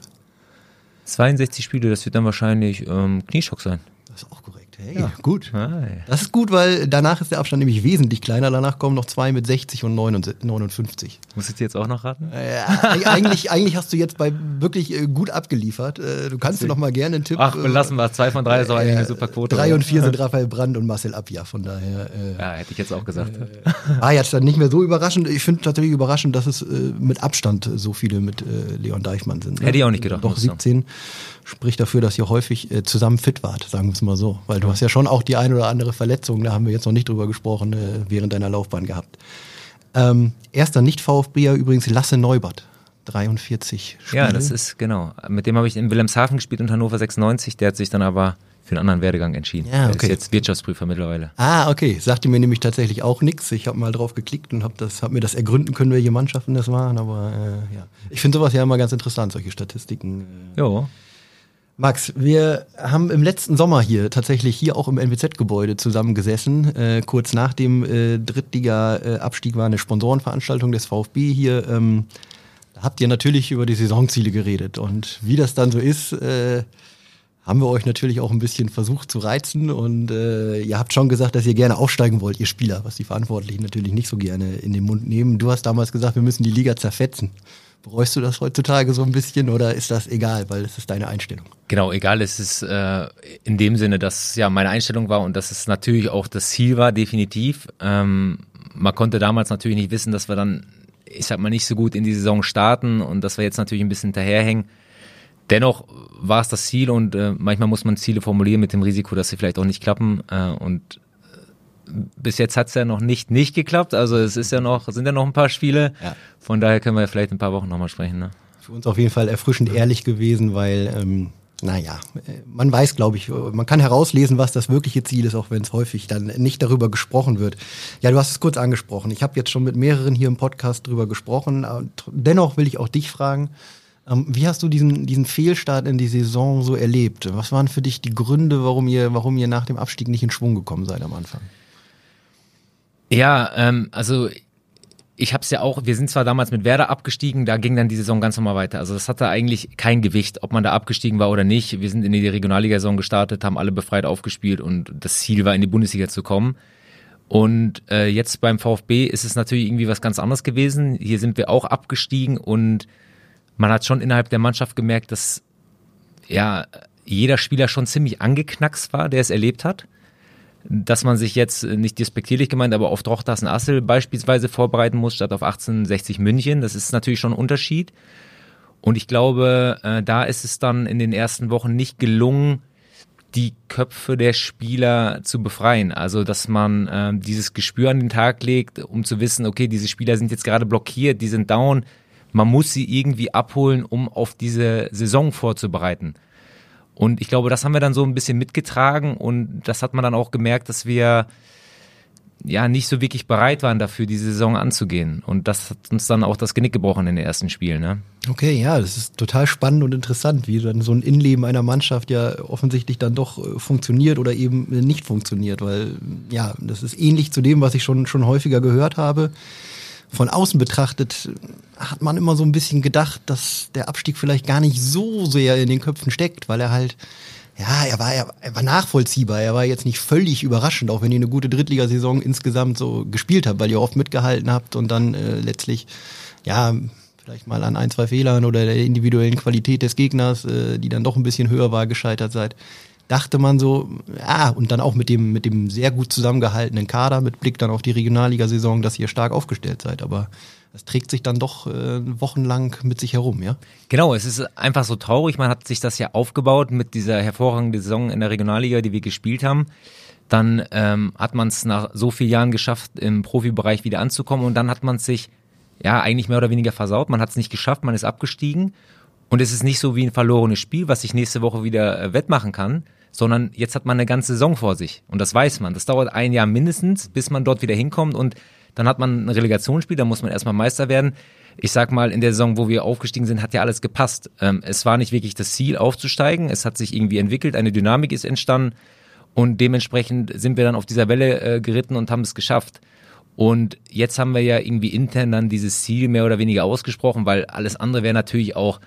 62 Spiele, das wird dann wahrscheinlich ähm, Knieschock sein. Das ist auch korrekt. Hey, ja. gut. Ah. Das ist gut, weil danach ist der Abstand nämlich wesentlich kleiner. Danach kommen noch zwei mit 60 und 59. Muss ich dir jetzt auch noch raten? Ja, eigentlich, eigentlich hast du jetzt bei wirklich äh, gut abgeliefert. Äh, du kannst dir noch mal gerne einen Tipp. Ach, lassen wir. Zwei von drei ist doch eigentlich eine super Quote. Drei und vier sind Raphael Brandt und Marcel Abja. Von daher. Äh, ja, hätte ich jetzt auch gesagt. Äh, war jetzt dann nicht mehr so überraschend. Ich finde tatsächlich überraschend, dass es äh, mit Abstand so viele mit äh, Leon Deichmann sind. Ne? Hätte ich auch nicht gedacht. Doch 17 spricht dafür, dass ihr häufig äh, zusammen fit wart, sagen wir es mal so. Weil du hast ja schon auch die ein oder andere Verletzung, da haben wir jetzt noch nicht drüber gesprochen, äh, während deiner Laufbahn gehabt. Ähm, erster Nicht-VfBer übrigens Lasse Neubert. 43 Spiele. Ja, das ist genau. Mit dem habe ich in Wilhelmshaven gespielt und Hannover 96. Der hat sich dann aber für einen anderen Werdegang entschieden. Ja, okay. Der ist jetzt Wirtschaftsprüfer mittlerweile. Ah, okay. Sagte mir nämlich tatsächlich auch nichts. Ich habe mal drauf geklickt und habe hab mir das ergründen können, welche Mannschaften das waren. Aber äh, ja, ich finde sowas ja immer ganz interessant, solche Statistiken. Äh. Jo. Max, wir haben im letzten Sommer hier tatsächlich hier auch im NWZ-Gebäude zusammengesessen. Äh, kurz nach dem äh, Drittliga-Abstieg war eine Sponsorenveranstaltung des VfB hier. Ähm, da habt ihr natürlich über die Saisonziele geredet. Und wie das dann so ist, äh, haben wir euch natürlich auch ein bisschen versucht zu reizen. Und äh, ihr habt schon gesagt, dass ihr gerne aufsteigen wollt, ihr Spieler, was die Verantwortlichen natürlich nicht so gerne in den Mund nehmen. Du hast damals gesagt, wir müssen die Liga zerfetzen. Bereust du das heutzutage so ein bisschen oder ist das egal, weil es ist deine Einstellung? Genau, egal. Es ist äh, in dem Sinne, dass ja meine Einstellung war und dass es natürlich auch das Ziel war, definitiv. Ähm, man konnte damals natürlich nicht wissen, dass wir dann, ich sag mal, nicht so gut in die Saison starten und dass wir jetzt natürlich ein bisschen hinterherhängen. Dennoch war es das Ziel und äh, manchmal muss man Ziele formulieren mit dem Risiko, dass sie vielleicht auch nicht klappen. Äh, und bis jetzt hat es ja noch nicht nicht geklappt. Also es ist ja noch, sind ja noch ein paar Spiele. Ja. Von daher können wir vielleicht in ein paar Wochen nochmal sprechen. Ne? Für uns auf jeden Fall erfrischend ehrlich gewesen, weil ähm, naja, man weiß, glaube ich, man kann herauslesen, was das wirkliche Ziel ist, auch wenn es häufig dann nicht darüber gesprochen wird. Ja, du hast es kurz angesprochen. Ich habe jetzt schon mit mehreren hier im Podcast darüber gesprochen. Dennoch will ich auch dich fragen, ähm, wie hast du diesen, diesen Fehlstart in die Saison so erlebt? Was waren für dich die Gründe, warum ihr, warum ihr nach dem Abstieg nicht in Schwung gekommen seid am Anfang? Ja, ähm, also ich habe es ja auch, wir sind zwar damals mit Werder abgestiegen, da ging dann die Saison ganz normal weiter. Also das hatte eigentlich kein Gewicht, ob man da abgestiegen war oder nicht. Wir sind in die Regionalliga-Saison gestartet, haben alle befreit aufgespielt und das Ziel war, in die Bundesliga zu kommen. Und äh, jetzt beim VfB ist es natürlich irgendwie was ganz anderes gewesen. Hier sind wir auch abgestiegen und man hat schon innerhalb der Mannschaft gemerkt, dass ja jeder Spieler schon ziemlich angeknackst war, der es erlebt hat dass man sich jetzt nicht despektierlich gemeint, aber auf Drochtersen Assel beispielsweise vorbereiten muss, statt auf 1860 München. Das ist natürlich schon ein Unterschied. Und ich glaube, äh, da ist es dann in den ersten Wochen nicht gelungen, die Köpfe der Spieler zu befreien. Also, dass man äh, dieses Gespür an den Tag legt, um zu wissen, okay, diese Spieler sind jetzt gerade blockiert, die sind down. Man muss sie irgendwie abholen, um auf diese Saison vorzubereiten. Und ich glaube, das haben wir dann so ein bisschen mitgetragen und das hat man dann auch gemerkt, dass wir ja nicht so wirklich bereit waren dafür, die Saison anzugehen. Und das hat uns dann auch das Genick gebrochen in den ersten Spielen. Ne? Okay, ja, das ist total spannend und interessant, wie dann so ein Innenleben einer Mannschaft ja offensichtlich dann doch äh, funktioniert oder eben nicht funktioniert, weil ja, das ist ähnlich zu dem, was ich schon, schon häufiger gehört habe von außen betrachtet hat man immer so ein bisschen gedacht, dass der Abstieg vielleicht gar nicht so sehr in den Köpfen steckt, weil er halt, ja, er war, er, war nachvollziehbar, er war jetzt nicht völlig überraschend, auch wenn ihr eine gute Drittligasaison insgesamt so gespielt habt, weil ihr oft mitgehalten habt und dann äh, letztlich, ja, vielleicht mal an ein, zwei Fehlern oder der individuellen Qualität des Gegners, äh, die dann doch ein bisschen höher war, gescheitert seid dachte man so, ja, und dann auch mit dem, mit dem sehr gut zusammengehaltenen Kader, mit Blick dann auf die Regionalliga-Saison, dass ihr stark aufgestellt seid. Aber es trägt sich dann doch äh, wochenlang mit sich herum, ja? Genau, es ist einfach so traurig. Man hat sich das ja aufgebaut mit dieser hervorragenden Saison in der Regionalliga, die wir gespielt haben. Dann ähm, hat man es nach so vielen Jahren geschafft, im Profibereich wieder anzukommen und dann hat man sich ja eigentlich mehr oder weniger versaut. Man hat es nicht geschafft, man ist abgestiegen und es ist nicht so wie ein verlorenes Spiel, was ich nächste Woche wieder äh, wettmachen kann, sondern jetzt hat man eine ganze Saison vor sich. Und das weiß man. Das dauert ein Jahr mindestens, bis man dort wieder hinkommt und dann hat man ein Relegationsspiel, da muss man erstmal Meister werden. Ich sag mal, in der Saison, wo wir aufgestiegen sind, hat ja alles gepasst. Ähm, es war nicht wirklich das Ziel, aufzusteigen. Es hat sich irgendwie entwickelt, eine Dynamik ist entstanden und dementsprechend sind wir dann auf dieser Welle äh, geritten und haben es geschafft. Und jetzt haben wir ja irgendwie intern dann dieses Ziel mehr oder weniger ausgesprochen, weil alles andere wäre natürlich auch,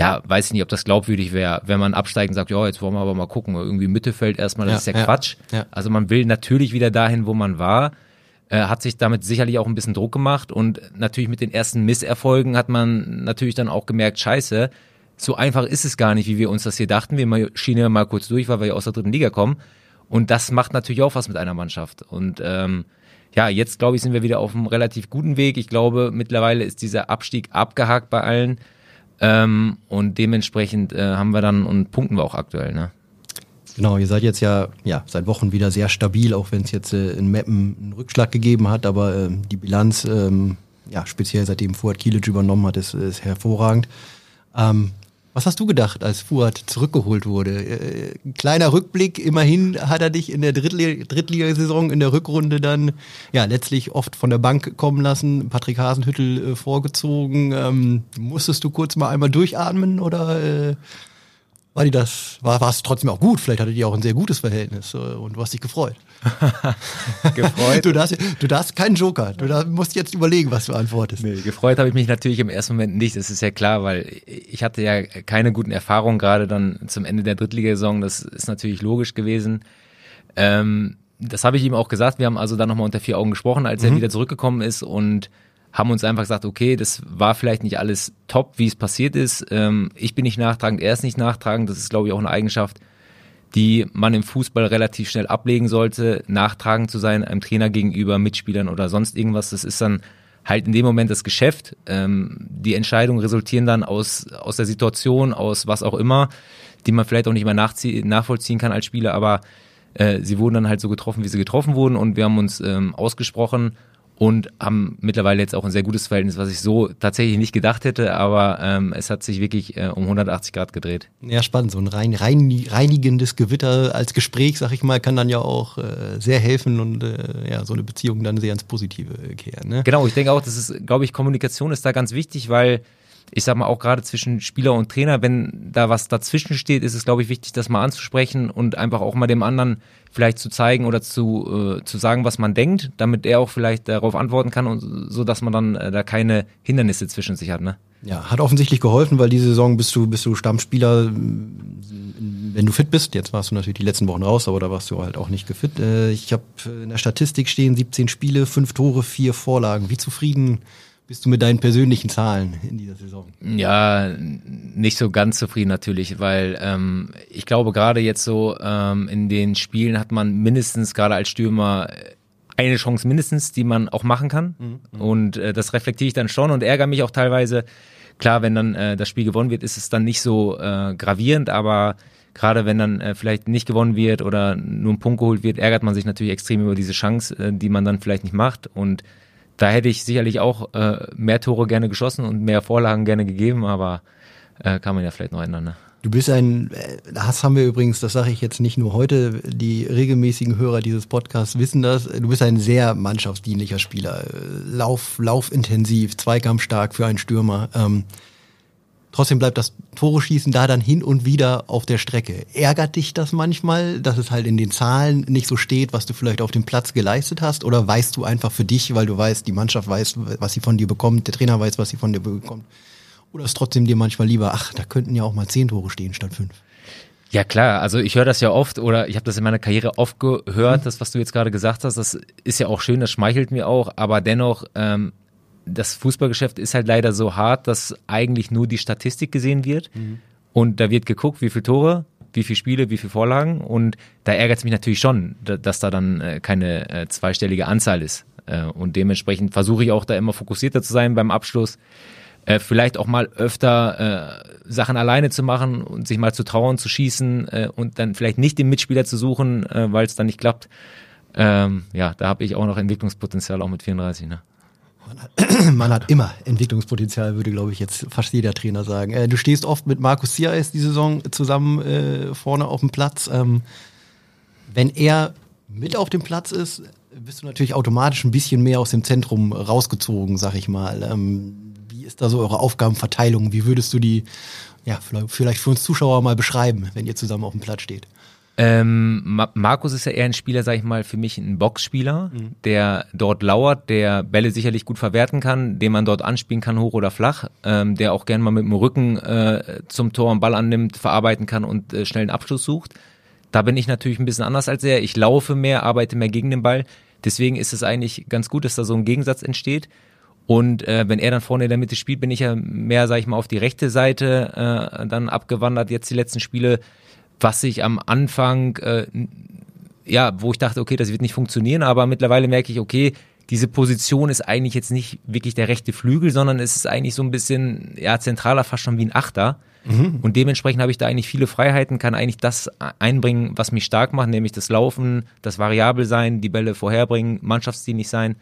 ja, weiß ich nicht, ob das glaubwürdig wäre, wenn man absteigt und sagt, ja, jetzt wollen wir aber mal gucken, irgendwie Mittelfeld erstmal, das Ja, ist ja, ja, Quatsch. ja. Also man will natürlich wieder dahin, wo man war, äh, hat sich damit sicherlich auch ein bisschen Druck gemacht und natürlich mit den ersten Misserfolgen hat man natürlich dann auch gemerkt, scheiße, so einfach ist es gar nicht, wie wir uns das hier dachten. Wir schienen ja mal kurz durch, weil wir ja aus der dritten Liga kommen. Und das macht natürlich auch was mit einer Mannschaft. Und ähm, ja, jetzt glaube ich, sind wir wieder auf einem relativ guten Weg. Ich glaube, mittlerweile ist dieser Abstieg abgehakt bei allen. Ähm, und dementsprechend äh, haben wir dann und punkten wir auch aktuell. Ne? Genau, ihr seid jetzt ja, ja seit Wochen wieder sehr stabil, auch wenn es jetzt äh, in Meppen einen Rückschlag gegeben hat, aber ähm, die Bilanz, ähm, ja, speziell seitdem Fuad Kilic übernommen hat, ist, ist hervorragend. Ähm, was hast du gedacht, als Fuad zurückgeholt wurde? Äh, ein kleiner Rückblick, immerhin hat er dich in der Drittli Drittligasaison in der Rückrunde dann ja letztlich oft von der Bank kommen lassen, Patrick Hasenhüttel äh, vorgezogen. Ähm, musstest du kurz mal einmal durchatmen oder äh, war die das, war, war es trotzdem auch gut? Vielleicht hattet ihr auch ein sehr gutes Verhältnis äh, und du hast dich gefreut. *laughs* Gefreut. Du darfst, du darfst keinen Joker. Du darfst, musst jetzt überlegen, was du antwortest. Nee, gefreut habe ich mich natürlich im ersten Moment nicht, das ist ja klar, weil ich hatte ja keine guten Erfahrungen gerade dann zum Ende der Drittligasaison, das ist natürlich logisch gewesen. Ähm, das habe ich ihm auch gesagt, wir haben also dann nochmal unter vier Augen gesprochen, als er wieder zurückgekommen ist und haben uns einfach gesagt, okay, das war vielleicht nicht alles top, wie es passiert ist. Ähm, ich bin nicht nachtragend, er ist nicht nachtragend, das ist glaube ich auch eine Eigenschaft, die man im Fußball relativ schnell ablegen sollte, nachtragend zu sein, einem Trainer gegenüber, Mitspielern oder sonst irgendwas. Das ist dann halt in dem Moment das Geschäft. Ähm, die Entscheidungen resultieren dann aus, aus der Situation, aus was auch immer, die man vielleicht auch nicht mehr nachvollziehen kann als Spieler, aber äh, sie wurden dann halt so getroffen, wie sie getroffen wurden und wir haben uns ähm, ausgesprochen und haben mittlerweile jetzt auch ein sehr gutes Verhältnis, was ich so tatsächlich nicht gedacht hätte, aber ähm, es hat sich wirklich äh, um 180 Grad gedreht. Ja, spannend. So ein rein, rein, reinigendes Gewitter als Gespräch, sag ich mal, kann dann ja auch äh, sehr helfen und äh, ja, so eine Beziehung dann sehr ins Positive äh, kehren. Ne? Genau, ich denke auch, das ist, glaube ich, Kommunikation ist da ganz wichtig, weil ich sag mal auch gerade zwischen Spieler und Trainer, wenn da was dazwischen steht, ist es, glaube ich, wichtig, das mal anzusprechen und einfach auch mal dem anderen vielleicht zu zeigen oder zu, äh, zu sagen, was man denkt, damit er auch vielleicht darauf antworten kann und so, dass man dann äh, da keine Hindernisse zwischen sich hat, ne? Ja, hat offensichtlich geholfen, weil diese Saison bist du, bist du Stammspieler, wenn du fit bist. Jetzt warst du natürlich die letzten Wochen raus, aber da warst du halt auch nicht gefit. Äh, Ich habe in der Statistik stehen 17 Spiele, 5 Tore, 4 Vorlagen. Wie zufrieden bist du mit deinen persönlichen Zahlen in dieser Saison? Ja, nicht so ganz zufrieden natürlich, weil ähm, ich glaube gerade jetzt so ähm, in den Spielen hat man mindestens gerade als Stürmer eine Chance mindestens, die man auch machen kann. Und äh, das reflektiere ich dann schon und ärgere mich auch teilweise. Klar, wenn dann äh, das Spiel gewonnen wird, ist es dann nicht so äh, gravierend, aber gerade wenn dann äh, vielleicht nicht gewonnen wird oder nur ein Punkt geholt wird, ärgert man sich natürlich extrem über diese Chance, äh, die man dann vielleicht nicht macht. Und da hätte ich sicherlich auch äh, mehr Tore gerne geschossen und mehr Vorlagen gerne gegeben, aber äh, kann man ja vielleicht noch ändern. Ne? Du bist ein, äh, das haben wir übrigens, das sage ich jetzt nicht nur heute, die regelmäßigen Hörer dieses Podcasts wissen das, du bist ein sehr mannschaftsdienlicher Spieler, Lauf, laufintensiv, zweikampfstark für einen Stürmer. Ähm, trotzdem bleibt das Tore schießen da dann hin und wieder auf der Strecke. Ärgert dich das manchmal, dass es halt in den Zahlen nicht so steht, was du vielleicht auf dem Platz geleistet hast? Oder weißt du einfach für dich, weil du weißt, die Mannschaft weiß, was sie von dir bekommt, der Trainer weiß, was sie von dir bekommt? Oder ist trotzdem dir manchmal lieber, ach, da könnten ja auch mal zehn Tore stehen statt fünf? Ja klar, also ich höre das ja oft oder ich habe das in meiner Karriere oft gehört, das was du jetzt gerade gesagt hast, das ist ja auch schön, das schmeichelt mir auch, aber dennoch, ähm, das Fußballgeschäft ist halt leider so hart, dass eigentlich nur die Statistik gesehen wird und da wird geguckt, wie viele Tore, wie viele Spiele, wie viele Vorlagen und da ärgert es mich natürlich schon, da- dass da dann äh, keine äh, zweistellige Anzahl ist äh, und dementsprechend versuche ich auch da immer fokussierter zu sein beim Abschluss vielleicht auch mal öfter Sachen alleine zu machen und sich mal zu trauen, zu schießen und dann vielleicht nicht den Mitspieler zu suchen, weil es dann nicht klappt. Ähm, ja, da habe ich auch noch Entwicklungspotenzial, auch mit 34. Ne? *clears throat* Man hat immer Entwicklungspotenzial, würde, glaube ich, jetzt fast jeder Trainer sagen. Äh, du stehst oft mit Markus Sias die Saison zusammen äh, vorne auf dem Platz. Ähm, wenn er mit auf dem Platz ist, bist du natürlich automatisch ein bisschen mehr aus dem Zentrum rausgezogen, sag ich mal. Ähm, wie ist da so eure Aufgabenverteilung? Wie würdest du die, ja, vielleicht für uns Zuschauer mal beschreiben, wenn ihr zusammen auf dem Platz steht? Ähm, Ma Markus ist ja eher ein Spieler, sag ich mal, für mich ein Boxspieler, mhm. der dort lauert, der Bälle sicherlich gut verwerten kann, den man dort anspielen kann, hoch oder flach, ähm, der auch gerne mal mit dem Rücken äh, zum Tor einen Ball annimmt, verarbeiten kann und äh, schnell einen Abschluss sucht. Da bin ich natürlich ein bisschen anders als er. Ich laufe mehr, arbeite mehr gegen den Ball. Deswegen ist es eigentlich ganz gut, dass da so ein Gegensatz entsteht. Und äh, wenn er dann vorne in der Mitte spielt, bin ich ja mehr, sag ich mal, auf die rechte Seite äh, dann abgewandert. Jetzt die letzten Spiele, was ich am Anfang, äh, ja, wo ich dachte, okay, das wird nicht funktionieren, aber mittlerweile merke ich, okay, diese Position ist eigentlich jetzt nicht wirklich der rechte Flügel, sondern es ist eigentlich so ein bisschen, ja, zentraler, fast schon wie ein Achter. Mhm. Und dementsprechend habe ich da eigentlich viele Freiheiten, kann eigentlich das einbringen, was mich stark macht, nämlich das Laufen, das Variabel sein, die Bälle vorherbringen, mannschaftsdienlich sein,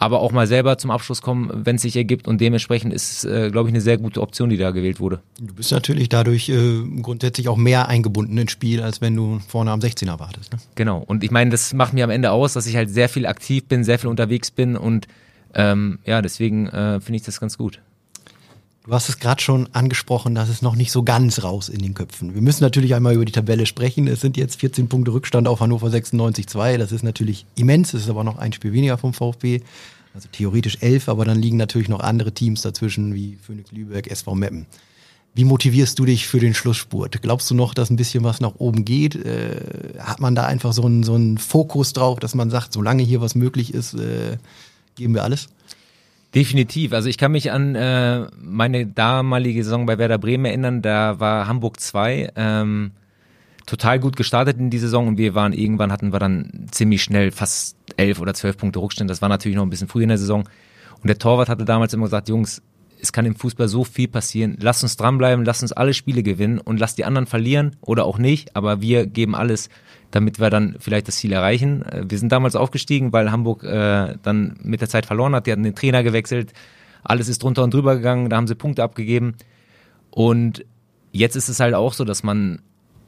aber auch mal selber zum Abschluss kommen, wenn es sich ergibt. Und dementsprechend ist es, äh, glaube ich, eine sehr gute Option, die da gewählt wurde. Du bist natürlich dadurch äh, grundsätzlich auch mehr eingebunden ins Spiel, als wenn du vorne am 16er wartest. Ne? Genau. Und ich meine, das macht mir am Ende aus, dass ich halt sehr viel aktiv bin, sehr viel unterwegs bin und ähm, ja, deswegen äh, finde ich das ganz gut. Du hast es gerade schon angesprochen, dass es noch nicht so ganz raus in den Köpfen. Wir müssen natürlich einmal über die Tabelle sprechen. Es sind jetzt 14 Punkte Rückstand auf Hannover 96-2. Das ist natürlich immens. Es ist aber noch ein Spiel weniger vom VfB. Also theoretisch elf, aber dann liegen natürlich noch andere Teams dazwischen, wie Phoenix Lübeck, SV Meppen. Wie motivierst du dich für den Schlussspurt? Glaubst du noch, dass ein bisschen was nach oben geht? Äh, hat man da einfach so einen, so einen Fokus drauf, dass man sagt, solange hier was möglich ist, äh, geben wir alles? Definitiv. Also ich kann mich an äh, meine damalige Saison bei Werder Bremen erinnern. Da war Hamburg 2 ähm, total gut gestartet in die Saison und wir waren irgendwann hatten wir dann ziemlich schnell fast elf oder zwölf Punkte Rückstand. Das war natürlich noch ein bisschen früh in der Saison. Und der Torwart hatte damals immer gesagt, Jungs, es kann im Fußball so viel passieren. Lass uns dranbleiben, lass uns alle Spiele gewinnen und lass die anderen verlieren oder auch nicht, aber wir geben alles damit wir dann vielleicht das Ziel erreichen. Äh, wir sind damals aufgestiegen, weil Hamburg äh, dann mit der Zeit verloren hat. Die hatten den Trainer gewechselt. Alles ist drunter und drüber gegangen. Da haben sie Punkte abgegeben. Und jetzt ist es halt auch so, dass man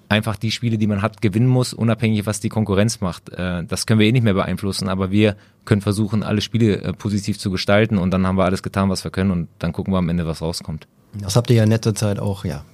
einfach die Spiele, die man hat, gewinnen muss, unabhängig, was die Konkurrenz macht. Äh, das können wir eh nicht mehr beeinflussen, aber wir können versuchen, alle Spiele äh, positiv zu gestalten und dann haben wir alles getan, was wir können und dann gucken wir am Ende, was rauskommt. Das habt ihr ja in letzter Zeit auch, ja,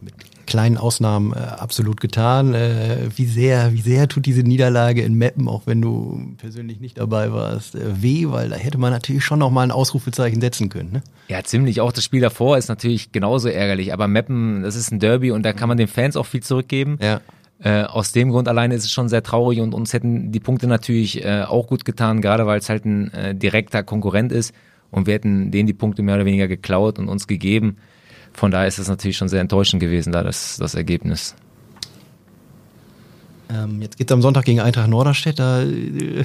mit kleinen Ausnahmen äh, absolut getan. Äh, wie sehr, wie sehr tut diese Niederlage in Meppen, auch wenn du persönlich nicht dabei warst, äh, weh, weil da hätte man natürlich schon noch mal ein Ausrufezeichen setzen können. Ne? Ja, ziemlich. Auch das Spiel davor ist natürlich genauso ärgerlich. Aber Meppen, das ist ein Derby und da kann man den Fans auch viel zurückgeben. Ja. Äh, aus dem Grund alleine ist es schon sehr traurig und uns hätten die Punkte natürlich äh, auch gut getan, gerade weil es halt ein äh, direkter Konkurrent ist und wir hätten denen die Punkte mehr oder weniger geklaut und uns gegeben. Von daher ist es natürlich schon sehr enttäuschend gewesen, da das, das Ergebnis. Ähm, jetzt geht es am Sonntag gegen Eintracht Norderstedt. Da äh,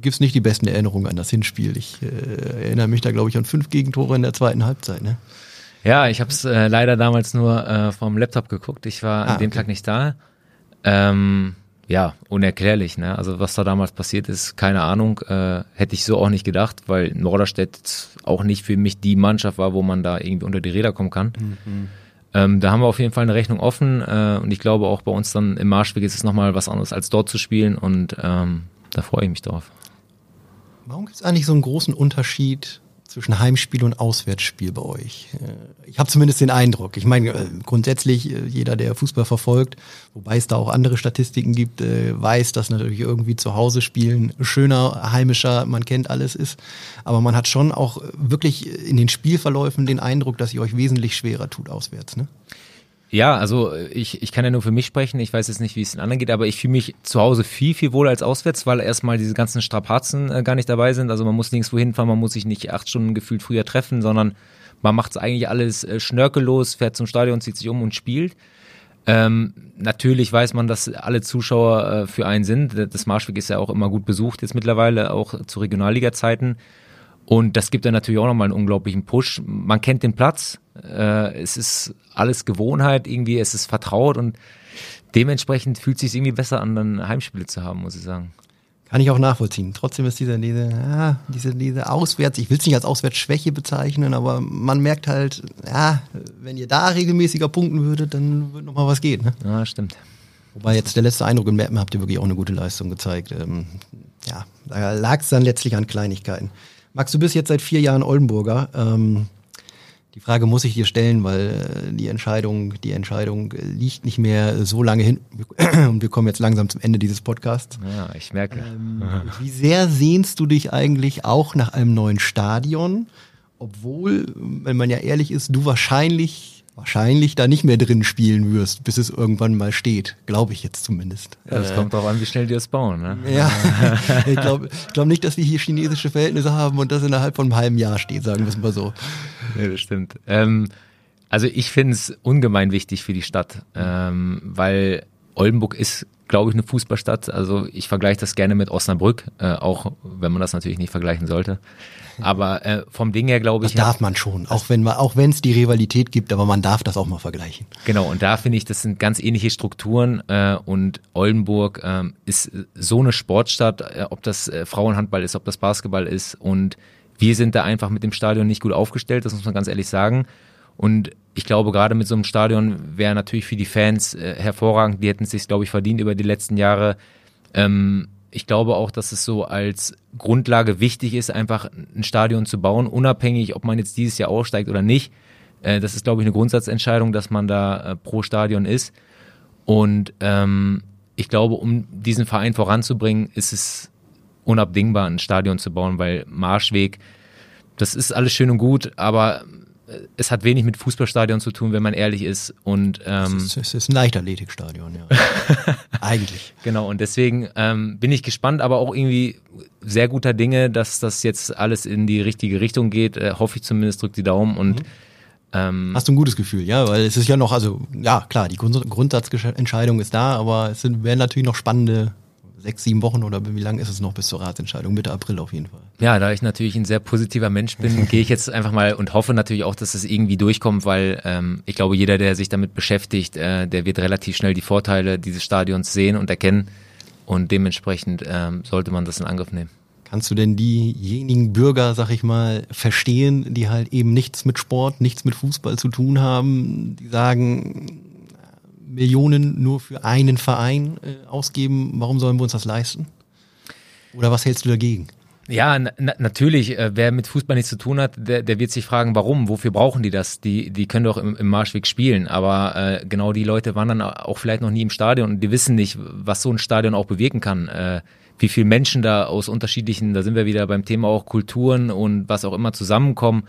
gibt es nicht die besten Erinnerungen an das Hinspiel. Ich äh, erinnere mich da, glaube ich, an fünf Gegentore in der zweiten Halbzeit. Ne? Ja, ich habe es äh, leider damals nur äh, vom Laptop geguckt. Ich war ah, an dem okay. Tag nicht da. Ähm, ja, unerklärlich. Ne? Also was da damals passiert ist, keine Ahnung. Äh, hätte ich so auch nicht gedacht, weil Norderstedt auch nicht für mich die Mannschaft war, wo man da irgendwie unter die Räder kommen kann. Mhm. Ähm, da haben wir auf jeden Fall eine Rechnung offen äh, und ich glaube auch bei uns dann im Marschweg ist es nochmal was anderes als dort zu spielen und ähm, da freue ich mich drauf. Warum gibt es eigentlich so einen großen Unterschied zwischen Heimspiel und Auswärtsspiel bei euch? Äh, ich habe zumindest den Eindruck. Ich meine, äh, grundsätzlich, äh, jeder, der Fußball verfolgt, wobei es da auch andere Statistiken gibt, weiß, dass natürlich irgendwie zu Hause spielen schöner, heimischer, man kennt alles ist. Aber man hat schon auch wirklich in den Spielverläufen den Eindruck, dass ihr euch wesentlich schwerer tut auswärts. Ne? Ja, also ich, ich kann ja nur für mich sprechen. Ich weiß jetzt nicht, wie es den anderen geht, aber ich fühle mich zu Hause viel, viel wohler als auswärts, weil erstmal diese ganzen Strapazen äh, gar nicht dabei sind. Also man muss nirgendwo hinfahren, man muss sich nicht acht Stunden gefühlt früher treffen, sondern man macht es eigentlich alles äh, schnörkellos, fährt zum Stadion, zieht sich um und spielt. Ähm, natürlich weiß man, dass alle Zuschauer äh, für einen sind. Das Marschweg ist ja auch immer gut besucht jetzt mittlerweile, auch zu Regionalliga-Zeiten. Und das gibt dann natürlich auch nochmal einen unglaublichen Push. Man kennt den Platz, äh, es ist alles Gewohnheit, irgendwie, es ist vertraut und dementsprechend fühlt es sich irgendwie besser an, dann Heimspiele zu haben, muss ich sagen. Kann ich auch nachvollziehen. Trotzdem ist diese, diese, ja, diese, diese Auswärts, ich will es nicht als Auswärtsschwäche bezeichnen, aber man merkt halt, ja, wenn ihr da regelmäßiger punkten würdet, dann würde nochmal was gehen. Ne? Ja, stimmt. Wobei jetzt der letzte Eindruck in Mappen habt ihr wirklich auch eine gute Leistung gezeigt. Ähm, ja, da lag es dann letztlich an Kleinigkeiten. Max, du bist jetzt seit vier Jahren Oldenburger. Ähm, Die Frage muss ich dir stellen, weil äh, die Entscheidung, die Entscheidung äh, liegt nicht mehr so lange hin *clears throat* und wir kommen jetzt langsam zum Ende dieses Podcasts. Ja, ich merke. Ähm, wie sehr sehnst du dich eigentlich auch nach einem neuen Stadion, obwohl, wenn man ja ehrlich ist, du wahrscheinlich wahrscheinlich da nicht mehr drin spielen wirst, bis es irgendwann mal steht, glaube ich jetzt zumindest. Ja, das äh, kommt darauf an, wie schnell die es bauen. Ne? Ja, *laughs* ich glaube glaub nicht, dass wir hier chinesische Verhältnisse haben und das innerhalb von einem halben Jahr steht, sagen wir es mal so. Ja, das stimmt. Ähm, also ich finde es ungemein wichtig für die Stadt, ähm, weil Oldenburg ist, glaube ich, eine Fußballstadt. Also ich vergleiche das gerne mit Osnabrück, äh, auch wenn man das natürlich nicht vergleichen sollte. Aber äh, vom Ding her glaube ich. Das darf man schon, auch wenn man, auch wenn es die Rivalität gibt, aber man darf das auch mal vergleichen. Genau, und da finde ich, das sind ganz ähnliche Strukturen äh, und Oldenburg äh, ist so eine Sportstadt, äh, ob das äh, Frauenhandball ist, ob das Basketball ist und wir sind da einfach mit dem Stadion nicht gut aufgestellt, das muss man ganz ehrlich sagen. Und ich glaube, gerade mit so einem Stadion wäre natürlich für die Fans äh, hervorragend. Die hätten es sich, glaube ich, verdient über die letzten Jahre. Ähm, ich glaube auch, dass es so als Grundlage wichtig ist, einfach ein Stadion zu bauen, unabhängig, ob man jetzt dieses Jahr aussteigt oder nicht. Äh, das ist, glaube ich, eine Grundsatzentscheidung, dass man da äh, pro Stadion ist. Und ähm, ich glaube, um diesen Verein voranzubringen, ist es unabdingbar, ein Stadion zu bauen, weil Marschweg, das ist alles schön und gut, aber es hat wenig mit Fußballstadion zu tun, wenn man ehrlich ist. Und ähm, es, ist, es ist ein Leichtathletikstadion, ja. *laughs* Eigentlich. Genau, und deswegen ähm, bin ich gespannt, aber auch irgendwie sehr guter Dinge, dass das jetzt alles in die richtige Richtung geht. Äh, hoffe ich zumindest, drückt die Daumen und mhm. ähm, Hast du ein gutes Gefühl, ja, weil es ist ja noch, also ja klar, die Grundsatzentscheidung ist da, aber es sind, werden natürlich noch spannende sechs, sieben Wochen oder wie lange ist es noch bis zur Ratsentscheidung? Mitte April auf jeden Fall. Ja, da ich natürlich ein sehr positiver Mensch bin, *laughs* gehe ich jetzt einfach mal und hoffe natürlich auch, dass es irgendwie durchkommt, weil ähm, ich glaube, jeder, der sich damit beschäftigt, äh, der wird relativ schnell die Vorteile dieses Stadions sehen und erkennen und dementsprechend ähm, sollte man das in Angriff nehmen. Kannst du denn diejenigen Bürger, sag ich mal, verstehen, die halt eben nichts mit Sport, nichts mit Fußball zu tun haben, die sagen, Millionen nur für einen Verein äh, ausgeben, warum sollen wir uns das leisten? Oder was hältst du dagegen? Ja, na, natürlich, äh, wer mit Fußball nichts zu tun hat, der, der wird sich fragen, warum, wofür brauchen die das? Die, die können doch im, im Marschweg spielen, aber äh, genau die Leute waren dann auch vielleicht noch nie im Stadion und die wissen nicht, was so ein Stadion auch bewirken kann. Äh, wie viele Menschen da aus unterschiedlichen, da sind wir wieder beim Thema auch Kulturen und was auch immer zusammenkommen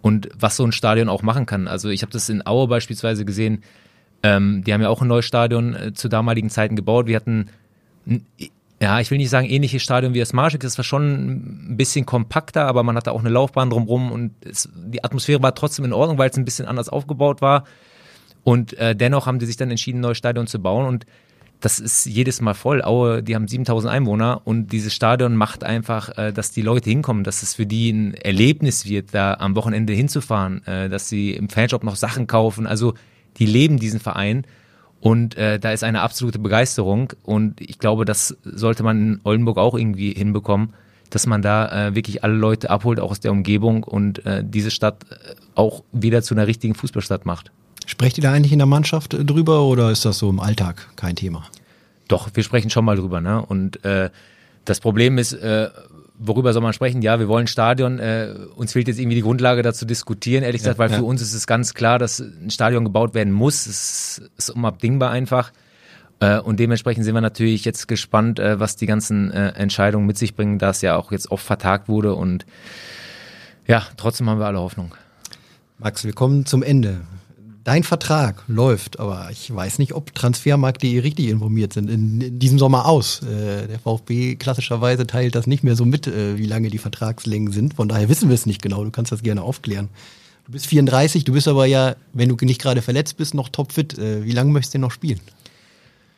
und was so ein Stadion auch machen kann. Also ich habe das in Aue beispielsweise gesehen, ähm, die haben ja auch ein neues Stadion äh, zu damaligen Zeiten gebaut. Wir hatten, ja, ich will nicht sagen ähnliches Stadion wie das Marschik, das war schon ein bisschen kompakter, aber man hatte auch eine Laufbahn drumherum und es, die Atmosphäre war trotzdem in Ordnung, weil es ein bisschen anders aufgebaut war. Und äh, dennoch haben die sich dann entschieden, ein neues Stadion zu bauen und das ist jedes Mal voll. Aue, die haben 7000 Einwohner und dieses Stadion macht einfach, äh, dass die Leute hinkommen, dass es für die ein Erlebnis wird, da am Wochenende hinzufahren, äh, dass sie im Fanshop noch Sachen kaufen. Also die leben diesen Verein und äh, da ist eine absolute Begeisterung und ich glaube, das sollte man in Oldenburg auch irgendwie hinbekommen, dass man da äh, wirklich alle Leute abholt, auch aus der Umgebung und äh, diese Stadt äh, auch wieder zu einer richtigen Fußballstadt macht. Sprecht ihr da eigentlich in der Mannschaft äh, drüber oder ist das so im Alltag kein Thema? Doch, wir sprechen schon mal drüber, ne? Und äh, das Problem ist, worüber soll man sprechen? Ja, wir wollen Stadion. Äh, uns fehlt jetzt irgendwie die Grundlage dazu diskutieren, ehrlich gesagt, weil ja. für uns ist es ganz klar, dass ein Stadion gebaut werden muss. Es ist unabdingbar einfach. Äh, und dementsprechend sind wir natürlich jetzt gespannt, äh, was die ganzen äh, Entscheidungen mit sich bringen, da es ja auch jetzt oft vertagt wurde. Und ja, trotzdem haben wir alle Hoffnung. Max, wir kommen zum Ende dein Vertrag läuft, aber ich weiß nicht, ob Transfermarkt.de richtig informiert sind, in, in diesem Sommer aus. Äh, der VfB klassischerweise teilt das nicht mehr so mit, äh, wie lange die Vertragslängen sind. Von daher wissen wir es nicht genau. Du kannst das gerne aufklären. Du bist 34, du bist aber ja, wenn du nicht gerade verletzt bist, noch topfit. Äh, wie lange möchtest du denn noch spielen?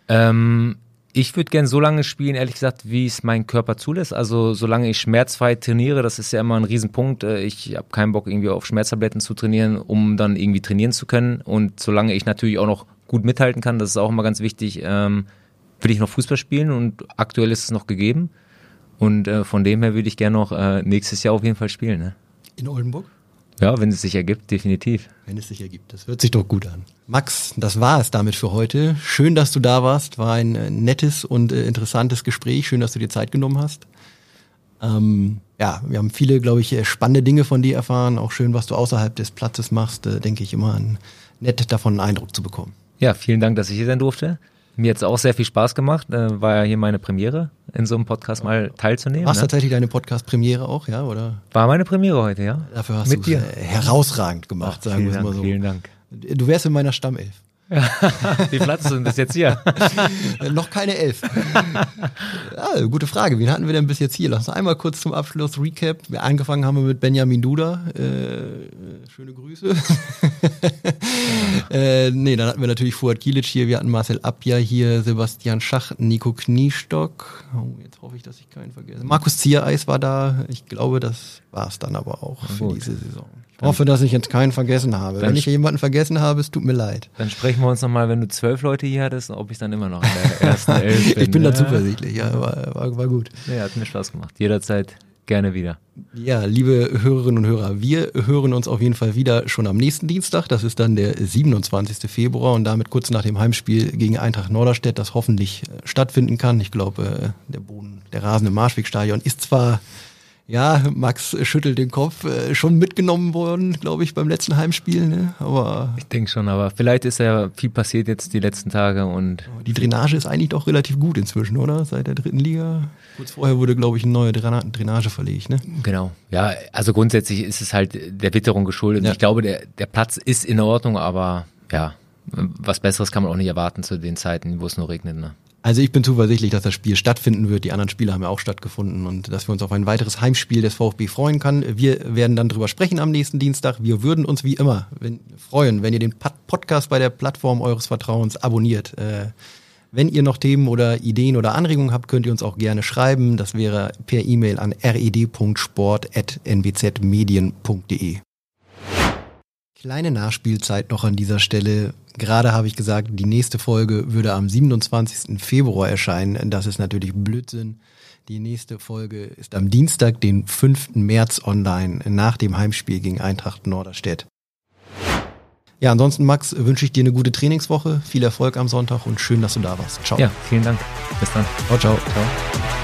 Ähm, ich würde gern so lange spielen, ehrlich gesagt, wie es mein Körper zulässt. Also solange ich schmerzfrei trainiere, das ist ja immer ein Riesenpunkt. Äh, ich habe keinen Bock, irgendwie auf Schmerztabletten zu trainieren, um dann irgendwie trainieren zu können. Und solange ich natürlich auch noch gut mithalten kann, das ist auch immer ganz wichtig, ähm, will ich noch Fußball spielen und aktuell ist es noch gegeben. Und äh, von dem her würde ich gerne noch äh, nächstes Jahr auf jeden Fall spielen. Ne? In Oldenburg? Ja, wenn es sich ergibt, definitiv. Wenn es sich ergibt, das hört sich doch gut an. Max, das war es damit für heute. Schön, dass du da warst. War ein äh, nettes und äh, interessantes Gespräch. Schön, dass du dir Zeit genommen hast. Ähm, ja, wir haben viele, glaube ich, spannende Dinge von dir erfahren. Auch schön, was du außerhalb des Platzes machst, äh, denke ich immer nett davon einen Eindruck zu bekommen. Ja, vielen Dank, dass ich hier sein durfte. Mir hat es auch sehr viel Spaß gemacht. Äh, war ja hier meine Premiere, in so einem Podcast mal teilzunehmen. Warst ne? tatsächlich deine Podcast-Premiere auch, ja? Oder? War meine Premiere heute, ja. Dafür hast du es herausragend gemacht, Ach, sagen wir es mal so. Vielen Dank. Du wärst in meiner Stammelf. Wie Platz ist denn das jetzt hier? Äh, Noch keine elf. *laughs* ja, gute Frage. Wen hatten wir denn bis jetzt hier? Lass uns einmal kurz zum Abschluss Recap. Wir angefangen haben wir mit Benjamin Duda. Äh, schöne Grüße. *laughs* äh, nee, dann hatten wir natürlich Fuad Kilic hier, wir hatten Marcel Abja hier, Sebastian Schach, Nico Kniestock. Oh, jetzt hoffe ich, dass ich keinen vergesse. Markus Ziereis war da. Ich glaube, das war es dann aber auch für gut. diese Saison. Ich hoffe, dass ich jetzt keinen vergessen habe. Wenn ich jemanden vergessen habe, es tut mir leid. Dann sprechen wir uns nochmal, wenn du zwölf Leute hier hattest, ob ich dann immer noch in der *laughs* ersten elf bin. Ich bin da ne? zuversichtlich, ja, war, war, war gut. Ja, hat mir Spaß gemacht. Jederzeit gerne wieder. Ja, liebe Hörerinnen und Hörer, wir hören uns auf jeden Fall wieder schon am nächsten Dienstag. Das ist dann der 27. Februar und damit kurz nach dem Heimspiel gegen Eintracht Norderstedt, das hoffentlich äh, stattfinden kann. Ich glaube, äh, der Boden, der Rasen im Marschwegstadion ist zwar ja, Max schüttelt den Kopf, äh, schon mitgenommen worden, glaube ich, beim letzten Heimspiel, ne? Aber Ich denke schon, aber vielleicht ist ja viel passiert jetzt die letzten Tage und die Drainage ist eigentlich doch relativ gut inzwischen, oder? Seit der dritten Liga. Kurz vorher wurde, glaube ich, eine neue Draina Drainage verlegt, ne? genau. Ja, also grundsätzlich ist es halt der Witterung geschuldet. Ja. Ich glaube, der, der Platz ist in Ordnung, aber ja, was Besseres kann man auch nicht erwarten zu den Zeiten, wo es nur regnet. Ne? Also ich bin zuversichtlich, dass das Spiel stattfinden wird. Die anderen Spiele haben ja auch stattgefunden und dass wir uns auf ein weiteres Heimspiel des VfB freuen kann. Wir werden dann drüber sprechen am nächsten Dienstag. Wir würden uns wie immer wenn, freuen, wenn ihr den Pod- Podcast bei der Plattform eures Vertrauens abonniert. Äh, wenn ihr noch Themen oder Ideen oder Anregungen habt, könnt ihr uns auch gerne schreiben. Das wäre per E-Mail an red.sport.nwzmedien.de. Kleine Nachspielzeit noch an dieser Stelle. Gerade habe ich gesagt, die nächste Folge würde am 27. Februar erscheinen. Das ist natürlich Blödsinn. Die nächste Folge ist am Dienstag, den 5. März online, nach dem Heimspiel gegen Eintracht Norderstedt. Ja, ansonsten, Max, wünsche ich dir eine gute Trainingswoche, viel Erfolg am Sonntag und schön, dass du da warst. Ciao. Ja, vielen Dank. Bis dann. ciao. ciao. Ciao.